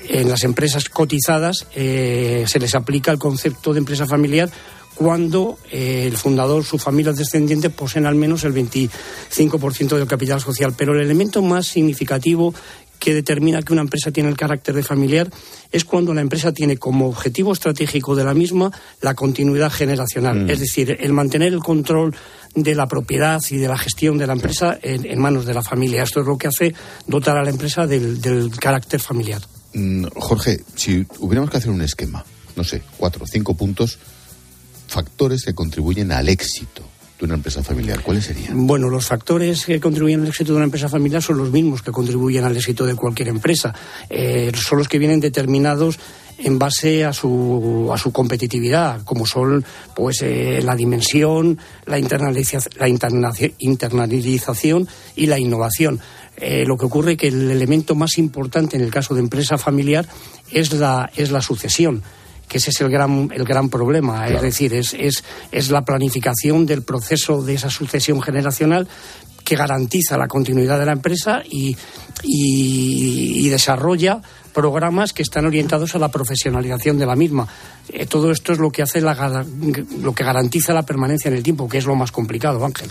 en las empresas cotizadas eh, se les aplica el concepto de empresa familiar cuando eh, el fundador, su familia descendiente poseen al menos el 25% del capital social. Pero el elemento más significativo que determina que una empresa tiene el carácter de familiar es cuando la empresa tiene como objetivo estratégico de la misma la continuidad generacional, mm. es decir, el mantener el control de la propiedad y de la gestión de la empresa en, manos de la familia. Esto es lo que hace dotar a la empresa del carácter familiar. Mm, Jorge, si hubiéramos que hacer un esquema, no sé, cuatro o cinco puntos, factores que contribuyen al éxito de una empresa familiar, ¿cuáles serían? Bueno, los factores que contribuyen al éxito de una empresa familiar son los mismos que contribuyen al éxito de cualquier empresa. Eh, son los que vienen determinados en base a su, a su competitividad, como son pues eh, la dimensión, la, internalización, la internalización y la innovación. Eh, lo que ocurre es que el elemento más importante en el caso de empresa familiar es la, es la sucesión que ese es el gran, el gran problema. Es decir, es, es, es la planificación del proceso de esa sucesión generacional que garantiza la continuidad de la empresa y, y, desarrolla programas que están orientados a la profesionalización de la misma. Eh, todo esto es lo que hace la, lo que garantiza la permanencia en el tiempo, que es lo más complicado, Ángel.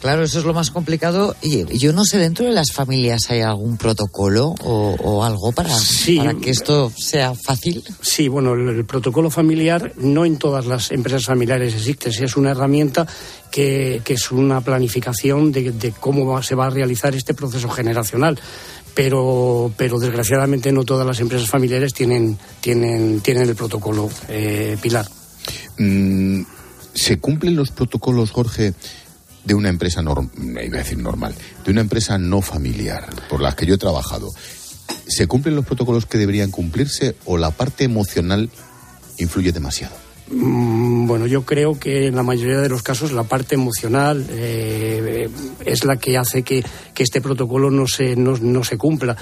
Claro, eso es lo más complicado. Y yo no sé, dentro de las familias hay algún protocolo o, algo para, para, que esto sea fácil. Sí, bueno, el, protocolo familiar no en todas las empresas familiares existe. es una herramienta que, es una planificación de, cómo se va a realizar este proceso generacional. Pero, pero desgraciadamente no todas las empresas familiares tienen, tienen, tienen el protocolo, eh, Pilar. Mm, ¿Se cumplen los protocolos, Jorge, de una empresa normal, iba a decir normal, de una empresa no familiar, por las que yo he trabajado, ¿se cumplen los protocolos que deberían cumplirse o la parte emocional influye demasiado? Mm, bueno, yo creo que en la mayoría de los casos la parte emocional eh, es la que hace que, este protocolo no se, no, se cumpla.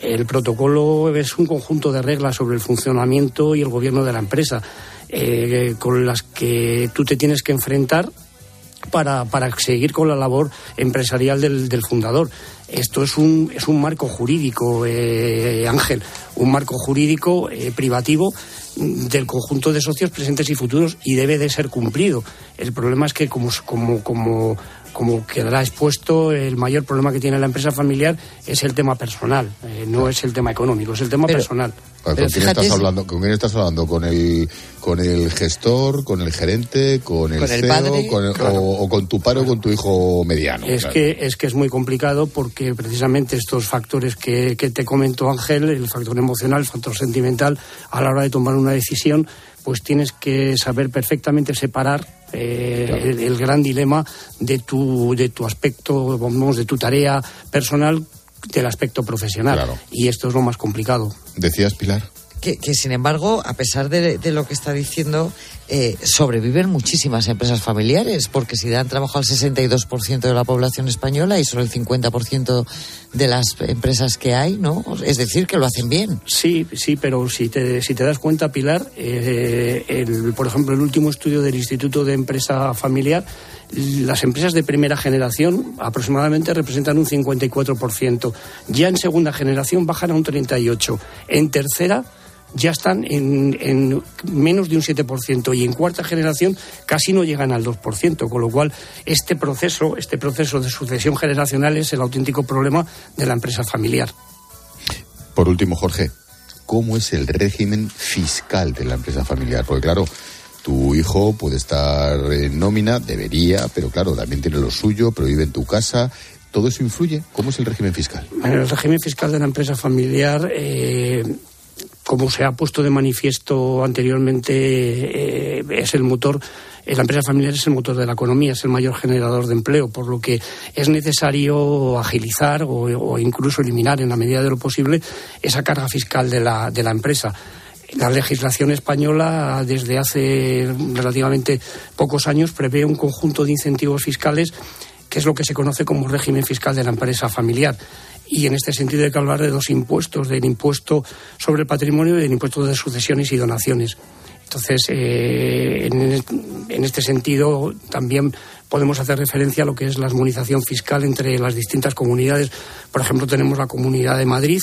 El protocolo es un conjunto de reglas sobre el funcionamiento y el gobierno de la empresa, eh, con las que tú te tienes que enfrentar para, para seguir con la labor empresarial del, del fundador. Esto es un, es un marco jurídico, eh, Ángel, un marco jurídico eh, privativo del conjunto de socios presentes y futuros y debe de ser cumplido. El problema es que como, como, como, como quedará expuesto, el mayor problema que tiene la empresa familiar es el tema personal, eh, no es el tema económico, es el tema personal. ¿Con quién, estás hablando, ¿Con quién estás hablando? ¿Con el, con el gestor, con el gerente, con el, CEO, o, con tu padre o con tu hijo mediano? Es, que, es que es muy complicado porque precisamente estos factores que, que te comentó Ángel, el factor emocional, el factor sentimental, a la hora de tomar una decisión, pues tienes que saber perfectamente separar eh, el, gran dilema de tu, de tu aspecto, vamos, de tu tarea personal del aspecto profesional. Y esto es lo más complicado. ¿Decías, Pilar? Que, sin embargo, a pesar de, lo que está diciendo, eh, sobreviven muchísimas empresas familiares, porque si dan trabajo al 62% de la población española y solo el 50% de las empresas que hay, ¿no? Es decir, que lo hacen bien. Sí, sí, pero si te, si te das cuenta, Pilar, eh, el, por ejemplo, el último estudio del Instituto de Empresa Familiar las empresas de primera generación aproximadamente representan un 54%. Ya en segunda generación bajan a un 38%. En tercera ya están en, menos de un 7% y en cuarta generación casi no llegan al 2%, con lo cual este proceso, este proceso de sucesión generacional es el auténtico problema de la empresa familiar. Por último, Jorge, ¿cómo es el régimen fiscal de la empresa familiar? Porque claro, Tu hijo puede estar en nómina, debería, pero claro, también tiene lo suyo, pero vive en tu casa. ¿Todo eso influye? ¿Cómo es el régimen fiscal? Bueno, el régimen fiscal de la empresa familiar, eh, como se ha puesto de manifiesto anteriormente, eh, es el motor la empresa familiar es el motor de la economía, es el mayor generador de empleo, por lo que es necesario agilizar o, incluso eliminar en la medida de lo posible esa carga fiscal de la, de la empresa. La legislación española, desde hace relativamente pocos años, prevé un conjunto de incentivos fiscales que es lo que se conoce como régimen fiscal de la empresa familiar. Y en este sentido hay que hablar de dos impuestos, del impuesto sobre el patrimonio y del impuesto de sucesiones y donaciones. Entonces, eh, en, este sentido, también podemos hacer referencia a lo que es la armonización fiscal entre las distintas comunidades. Por ejemplo, tenemos la Comunidad de Madrid,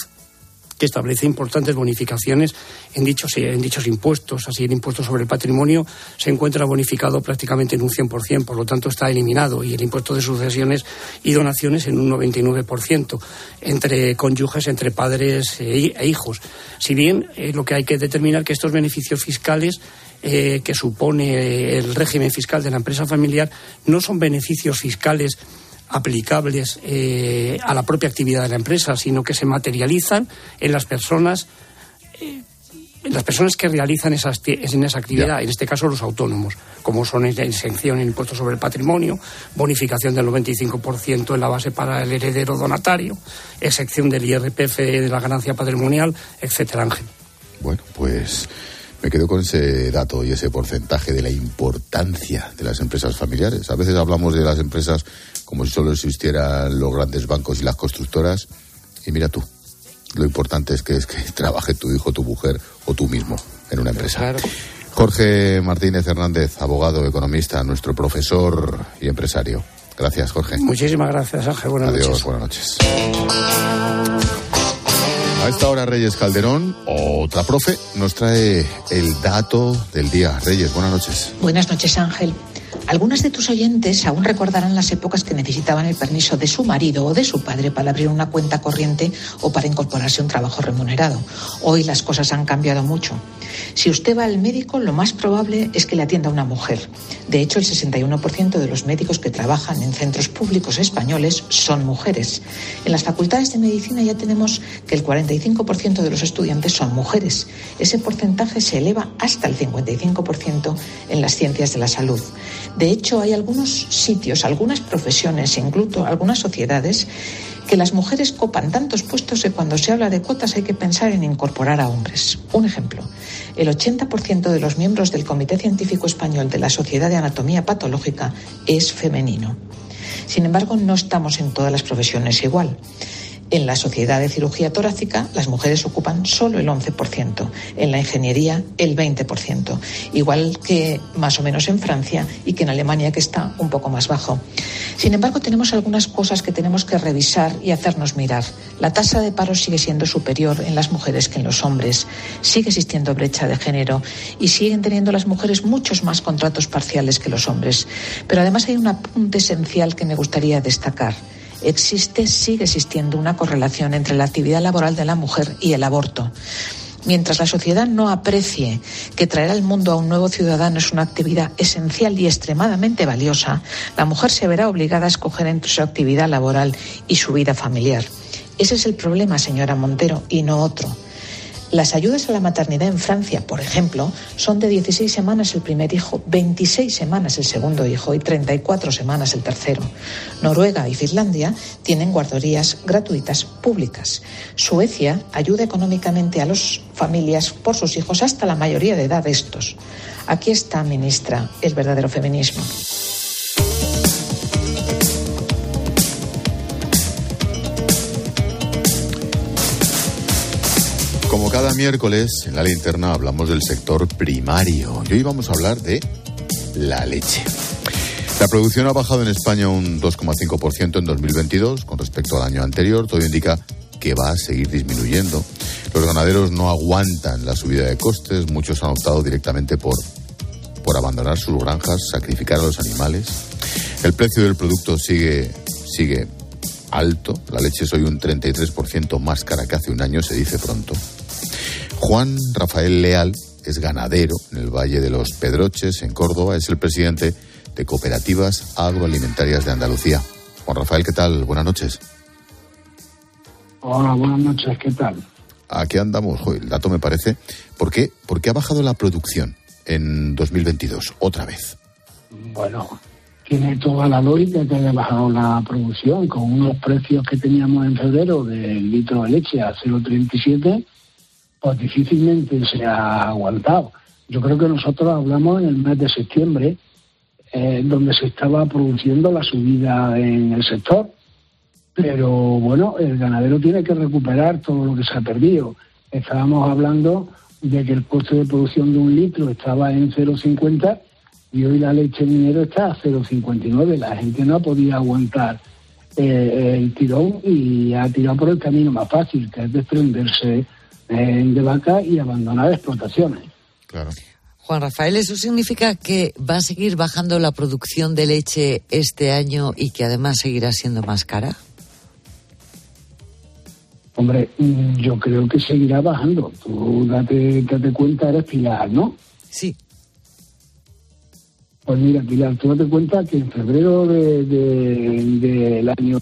que establece importantes bonificaciones en dichos, en dichos impuestos. Así, el impuesto sobre el patrimonio se encuentra bonificado prácticamente en un 100%, por lo tanto está eliminado, y el impuesto de sucesiones y donaciones en un 99%, entre cónyuges, entre padres e, e hijos. Si bien eh, lo que hay que determinar que estos beneficios fiscales eh, que supone el régimen fiscal de la empresa familiar no son beneficios fiscales aplicables eh, a la propia actividad de la empresa, sino que se materializan en las personas. Eh, en las personas que realizan esa actividad, en este caso los autónomos, como son la exención en impuestos sobre el patrimonio, bonificación del 95% en la base para el heredero donatario, excepción del IRPF de la ganancia patrimonial, etcétera, Ángel. Bueno, pues me quedo con ese dato y ese porcentaje de la importancia de las empresas familiares. A veces hablamos de las empresas como si solo existieran los grandes bancos y las constructoras. Y mira tú, lo importante es que, es que trabaje tu hijo, tu mujer o tú mismo en una empresa. Jorge Martínez Hernández, abogado, economista, nuestro profesor y empresario. Gracias, Jorge. Muchísimas gracias, Ángel. Buenas Adiós, buenas noches. A esta hora, Reyes Calderón, otra profe, nos trae el dato del día. Reyes, buenas noches. Buenas noches, Ángel. Algunas de tus oyentes aún recordarán las épocas que necesitaban el permiso de su marido o de su padre para abrir una cuenta corriente o para incorporarse a un trabajo remunerado. Hoy las cosas han cambiado mucho. Si usted va al médico, lo más probable es que le atienda una mujer. De hecho, el 61% de los médicos que trabajan en centros públicos españoles son mujeres. En las facultades de medicina ya tenemos que el 45% de los estudiantes son mujeres. Ese porcentaje se eleva hasta el 55% en las ciencias de la salud. De hecho, hay algunos sitios, algunas profesiones, incluso algunas sociedades, que las mujeres copan tantos puestos que cuando se habla de cuotas hay que pensar en incorporar a hombres. Un ejemplo, el 80% de los miembros del Comité Científico Español de la Sociedad de Anatomía Patológica es femenino. Sin embargo, no estamos en todas las profesiones igual. En la Sociedad de Cirugía Torácica, las mujeres ocupan solo el 11%, en la ingeniería el 20%, igual que más o menos en Francia y que en Alemania, que está un poco más bajo. Sin embargo, tenemos algunas cosas que tenemos que revisar y hacernos mirar. La tasa de paro sigue siendo superior en las mujeres que en los hombres, sigue existiendo brecha de género y siguen teniendo las mujeres muchos más contratos parciales que los hombres. Pero además hay un apunte esencial que me gustaría destacar existe, sigue existiendo una correlación entre la actividad laboral de la mujer y el aborto. Mientras la sociedad no aprecie que traer al mundo a un nuevo ciudadano es una actividad esencial y extremadamente valiosa, la mujer se verá obligada a escoger entre su actividad laboral y su vida familiar. Ese es el problema, señora Montero, y no otro. Las ayudas a la maternidad en Francia, por ejemplo, son de 16 semanas el primer hijo, 26 semanas el segundo hijo y 34 semanas el tercero. Noruega y Finlandia tienen guarderías gratuitas públicas. Suecia ayuda económicamente a las familias por sus hijos hasta la mayoría de edad de estos. Aquí está, ministra, el verdadero feminismo. Como cada miércoles en la linterna hablamos del sector primario y hoy vamos a hablar de la leche. La producción ha bajado en España un 2,5% en 2022 con respecto al año anterior. Todo indica que va a seguir disminuyendo. Los ganaderos no aguantan la subida de costes. Muchos han optado directamente por, por abandonar sus granjas, sacrificar a los animales. El precio del producto sigue, sigue alto. La leche es hoy un 33% más cara que hace un año, se dice pronto. Juan Rafael Leal es ganadero en el Valle de los Pedroches, en Córdoba. Es el presidente de Cooperativas Agroalimentarias de Andalucía. Juan Rafael, ¿qué tal? Buenas noches. Hola, buenas noches, ¿qué tal? Aquí andamos, el dato me parece. ¿Por qué? ¿Por qué ha bajado la producción en 2022 otra vez? Bueno, tiene toda la lógica que haya bajado la producción con unos precios que teníamos en febrero del litro de leche a 0,37, pues difícilmente se ha aguantado. Yo creo que nosotros hablamos en el mes de septiembre, eh, donde se estaba produciendo la subida en el sector pero bueno, el ganadero tiene que recuperar todo lo que se ha perdido. Estábamos hablando de que el coste de producción de un litro estaba en 0,50 y hoy la leche minero está a 0,59. La gente no ha podido aguantar eh, el tirón y ha tirado por el camino más fácil, que es desprenderse de vaca y abandonar explotaciones. Claro. Juan Rafael, ¿eso significa que va a seguir bajando la producción de leche este año y que además seguirá siendo más cara? Hombre, mm, yo creo que seguirá bajando. Tú date, date cuenta, eres Pilar, ¿no? Sí. Pues mira, Pilar, tú date cuenta que en febrero del año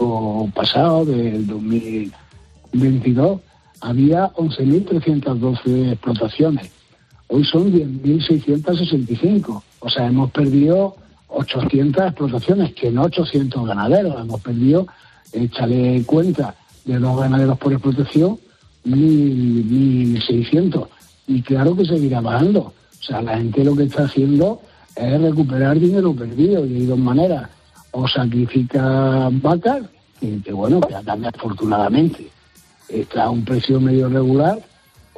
pasado, del 2022, había 11.312 explotaciones. Hoy son 10.665. O sea, hemos perdido 800 explotaciones, que no 800 ganaderos. Hemos perdido, échale cuenta, de los ganaderos por explotación, 1.600. Y claro que seguirá bajando. O sea, la gente lo que está haciendo es recuperar dinero perdido y hay dos maneras. O sacrifica vacas, que, bueno, que afortunadamente está a un precio medio regular,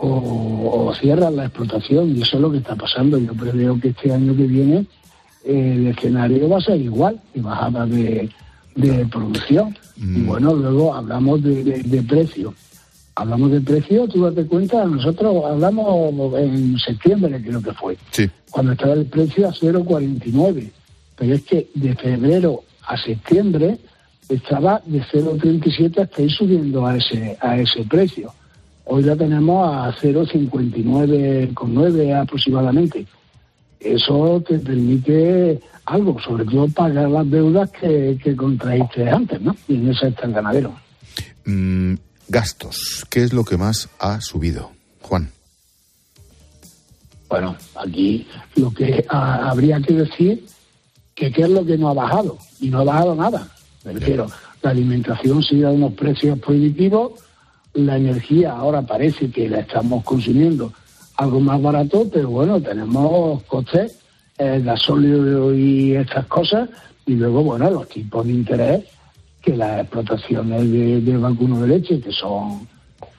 o, cierran la explotación y eso es lo que está pasando. Yo preveo que este año que viene el escenario va a ser igual y bajada de, de producción. Y mm. bueno, luego hablamos de, precio. Hablamos de precio, tú date cuenta, nosotros hablamos en septiembre, creo que fue, cuando estaba el precio a 0,49. Pero es que de febrero a septiembre estaba de 0,37 hasta ir subiendo a ese, a ese precio. Hoy la tenemos a 0,59,9 aproximadamente. Eso te permite algo, sobre todo pagar las deudas que, que contraíste antes, ¿no? Y en eso está el ganadero. Mm, gastos, ¿qué es lo que más ha subido? Juan. Bueno, aquí lo que habría que decir que qué es lo que no ha bajado, y no ha bajado nada. Me refiero, la alimentación sigue a unos precios prohibitivos, la energía ahora parece que la estamos consumiendo algo más barato, pero bueno, tenemos costes el gasóleo y estas cosas, y luego, bueno, los tipos de interés que las explotaciones de, de vacuno de leche, que son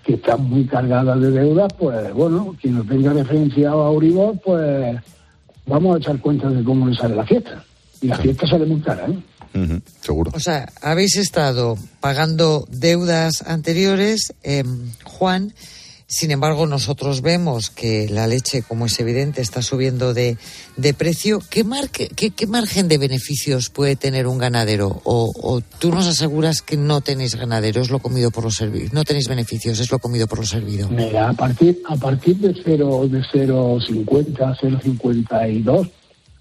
que están muy cargadas de deudas, pues bueno, quien no tenga referenciado a Uribor, pues vamos a echar cuenta de cómo le sale la fiesta. Y la fiesta sale muy cara, ¿eh? Seguro. O sea, habéis estado pagando deudas anteriores, eh, Juan, sin embargo, nosotros vemos que la leche, como es evidente, está subiendo de, precio. ¿Qué, qué, margen de beneficios puede tener un ganadero? O, tú nos aseguras que no tenéis ganadero, es lo comido por lo servido? No tenéis beneficios, es lo comido por lo servido. Mira, a partir, a partir de 0,50, de 0,52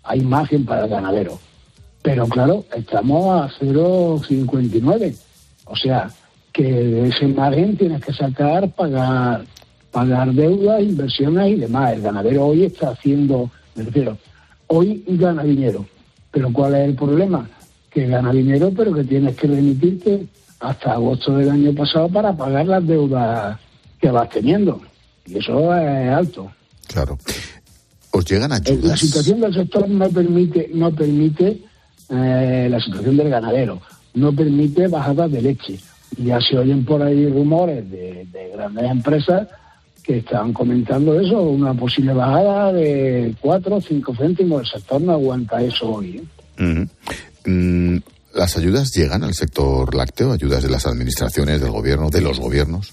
hay margen para el ganadero. Pero claro, estamos a 0,59. O sea, que de ese margen tienes que sacar, pagar pagar deudas, inversiones y demás. El ganadero hoy está haciendo, me refiero, hoy gana dinero. Pero ¿cuál es el problema? Que gana dinero, pero que tienes que remitirte hasta agosto del año pasado para pagar las deudas que vas teniendo. Y eso es alto. Claro. ¿Os llegan ayudas? La situación del sector no permite, no permite eh, la situación del ganadero, no permite bajadas de leche. Ya se oyen por ahí rumores de grandes empresas que estaban comentando eso, una posible bajada de 4 o 5 céntimos. El sector no aguanta eso hoy. ¿eh? Mm, ¿Las ayudas llegan al sector lácteo? ¿Ayudas de las administraciones, del gobierno, de los gobiernos?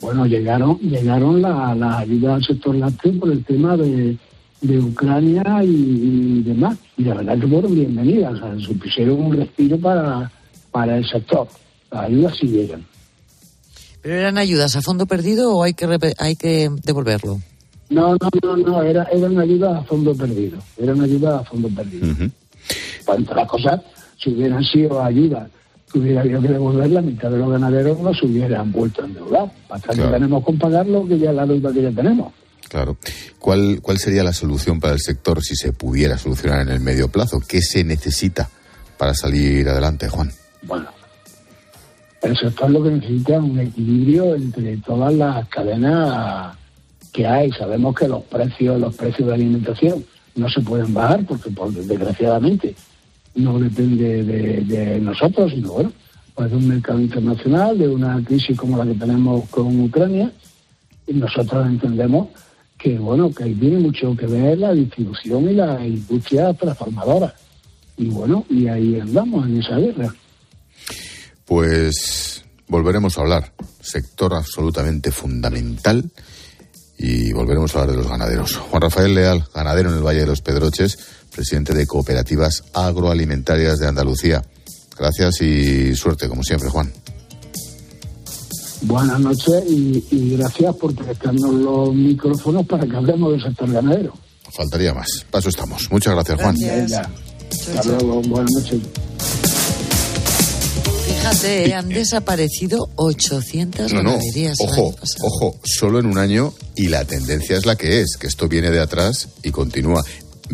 Bueno, llegaron llegaron las ayudas al sector lácteo por el tema de, Ucrania y, demás. Y la verdad que fueron bienvenidas. O sea, supusieron un respiro para, para el sector. Las ayudas sí llegan. ¿Pero eran ayudas a fondo perdido o hay que, hay que devolverlo? No, no, no, no, era, eran ayudas a fondo perdido. Eran ayudas a fondo perdido. Para las cosas, si hubieran sido ayudas que hubiera habido que devolver, la mitad de los ganaderos no se hubieran vuelto a endeudar. Hasta que tenemos que pagar lo que ya la deuda que ya tenemos. Claro. ¿Cuál, ¿Cuál sería la solución para el sector si se pudiera solucionar en el medio plazo? ¿Qué se necesita para salir adelante, Juan? Bueno, el sector lo que necesita es un equilibrio entre todas las cadenas que hay. Sabemos que los precios, los precios de alimentación no se pueden bajar porque, desgraciadamente, no depende de, nosotros, sino bueno, pues de un mercado internacional, de una crisis como la que tenemos con Ucrania. Y nosotros entendemos que bueno, que ahí tiene mucho que ver la distribución y la industria transformadora. Y bueno, y ahí andamos en esa guerra. Pues volveremos a hablar. Sector absolutamente fundamental. Y volveremos a hablar de los ganaderos. Juan Rafael Leal, ganadero en el Valle de los Pedroches, presidente de Cooperativas Agroalimentarias de Andalucía. Gracias y suerte, como siempre, Juan. Buenas noches y, gracias por prestarnos los micrófonos para que hablemos del sector ganadero. Faltaría más. Paso estamos. Muchas gracias, Juan. Hasta luego. Buenas noches. Fíjate, han desaparecido 800 no, no. Ojo, ojo, solo en un año y la tendencia es la que es, que esto viene de atrás y continúa.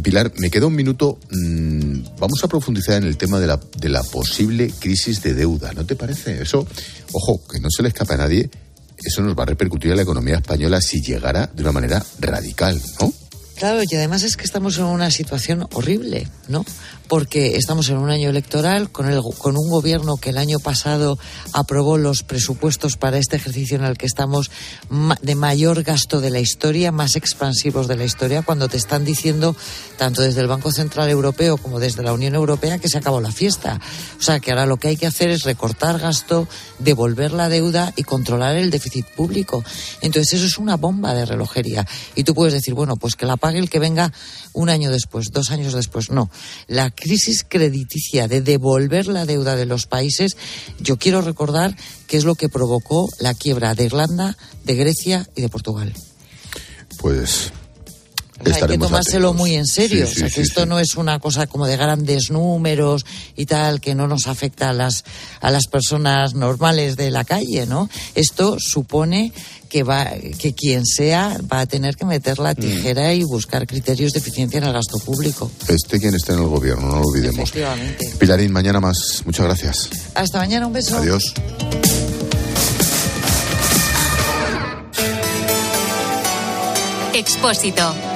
Pilar, me queda un minuto. Mm, vamos a profundizar en el tema de la, de la posible crisis de deuda. ¿No te parece? Eso, ojo, que no se le escapa a nadie. Eso nos va a repercutir en la economía española si llegara de una manera radical, ¿no? Claro, y además es que estamos en una situación horrible, ¿no? Porque estamos en un año electoral con, el, con un gobierno que el año pasado aprobó los presupuestos para este ejercicio en el que estamos de mayor gasto de la historia, más expansivos de la historia, cuando te están diciendo, tanto desde el Banco Central Europeo como desde la Unión Europea, que se acabó la fiesta. O sea, que ahora lo que hay que hacer es recortar gasto, devolver la deuda y controlar el déficit público. Entonces, eso es una bomba de relojería. Y tú puedes decir, bueno, pues que la pague el que venga un año después, dos años después. No. La crisis crediticia de devolver la deuda de los países, yo quiero recordar que es lo que provocó la quiebra de Irlanda, de Grecia y de Portugal. Pues hay que tomárselo muy en serio. o sea, que esto no es una cosa como de grandes números y tal, que no nos afecta a las, a las personas normales de la calle, ¿no? Esto supone que va que quien sea va a tener que meter la mm. tijera y buscar criterios de eficiencia en el gasto público. Este quien esté en el gobierno, no lo olvidemos. Pilarín, mañana más. Muchas gracias. Hasta mañana, un beso. Adiós. Expósito.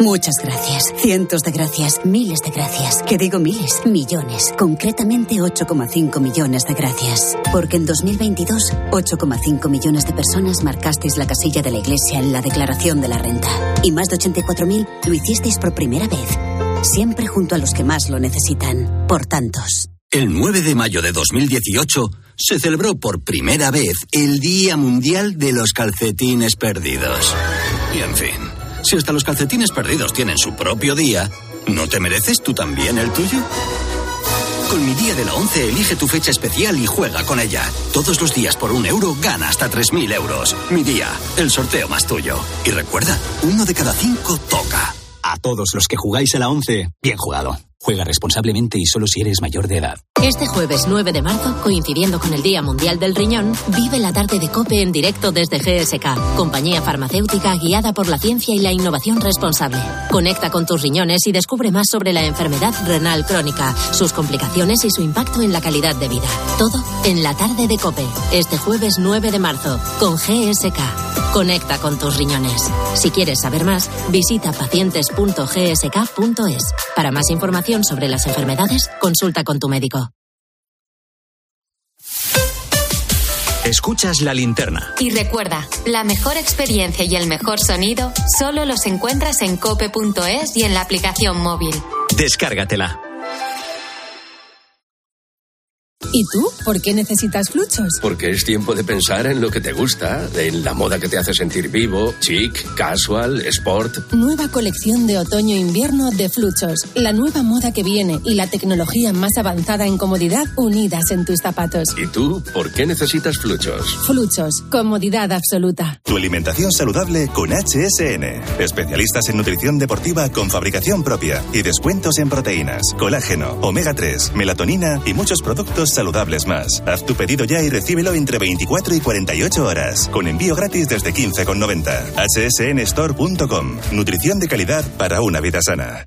Muchas gracias, cientos de gracias, miles de gracias. Que digo miles, millones. Concretamente 8,5 millones de gracias. Porque en 2022, 8,5 millones de personas marcasteis la casilla de la Iglesia en la declaración de la renta. Y más de 84.000 lo hicisteis por primera vez. Siempre junto a los que más lo necesitan. Por tantos. El 9 de mayo de 2018 se celebró por primera vez el Día Mundial de los Calcetines Perdidos. Y en fin. Si hasta los calcetines perdidos tienen su propio día, ¿no te mereces tú también el tuyo? Con mi día de la 11 elige tu fecha especial y juega con ella. Todos los días por un euro gana hasta 3.000 euros. Mi día, el sorteo más tuyo. Y recuerda, uno de cada cinco toca. A todos los que jugáis a la 11, bien jugado. Juega responsablemente y solo si eres mayor de edad. Este jueves 9 de marzo, coincidiendo con el Día Mundial del Riñón, vive la tarde de COPE en directo desde GSK, compañía farmacéutica guiada por la ciencia y la innovación responsable. Conecta con tus riñones y descubre más sobre la enfermedad renal crónica, sus complicaciones y su impacto en la calidad de vida. Todo en la tarde de COPE, este jueves 9 de marzo, con GSK. Conecta con tus riñones. Si quieres saber más, visita pacientes.gsk.es. Para más información sobre las enfermedades, consulta con tu médico. Escuchas la linterna. Y recuerda, la mejor experiencia y el mejor sonido solo los encuentras en cope.es y en la aplicación móvil. Descárgatela. ¿Y tú? ¿Por qué necesitas fluchos? Porque es tiempo de pensar en lo que te gusta, en la moda que te hace sentir vivo, chic, casual, sport. Nueva colección de otoño-invierno de fluchos. La nueva moda que viene y la tecnología más avanzada en comodidad unidas en tus zapatos. ¿Y tú? ¿Por qué necesitas fluchos? Fluchos. Comodidad absoluta. Tu alimentación saludable con HSN. Especialistas en nutrición deportiva con fabricación propia y descuentos en proteínas, colágeno, omega 3, melatonina y muchos productos saludables más. Haz tu pedido ya y recíbelo entre 24 y 48 horas, con envío gratis desde 15,90. hsnstore.com. Nutrición de calidad para una vida sana.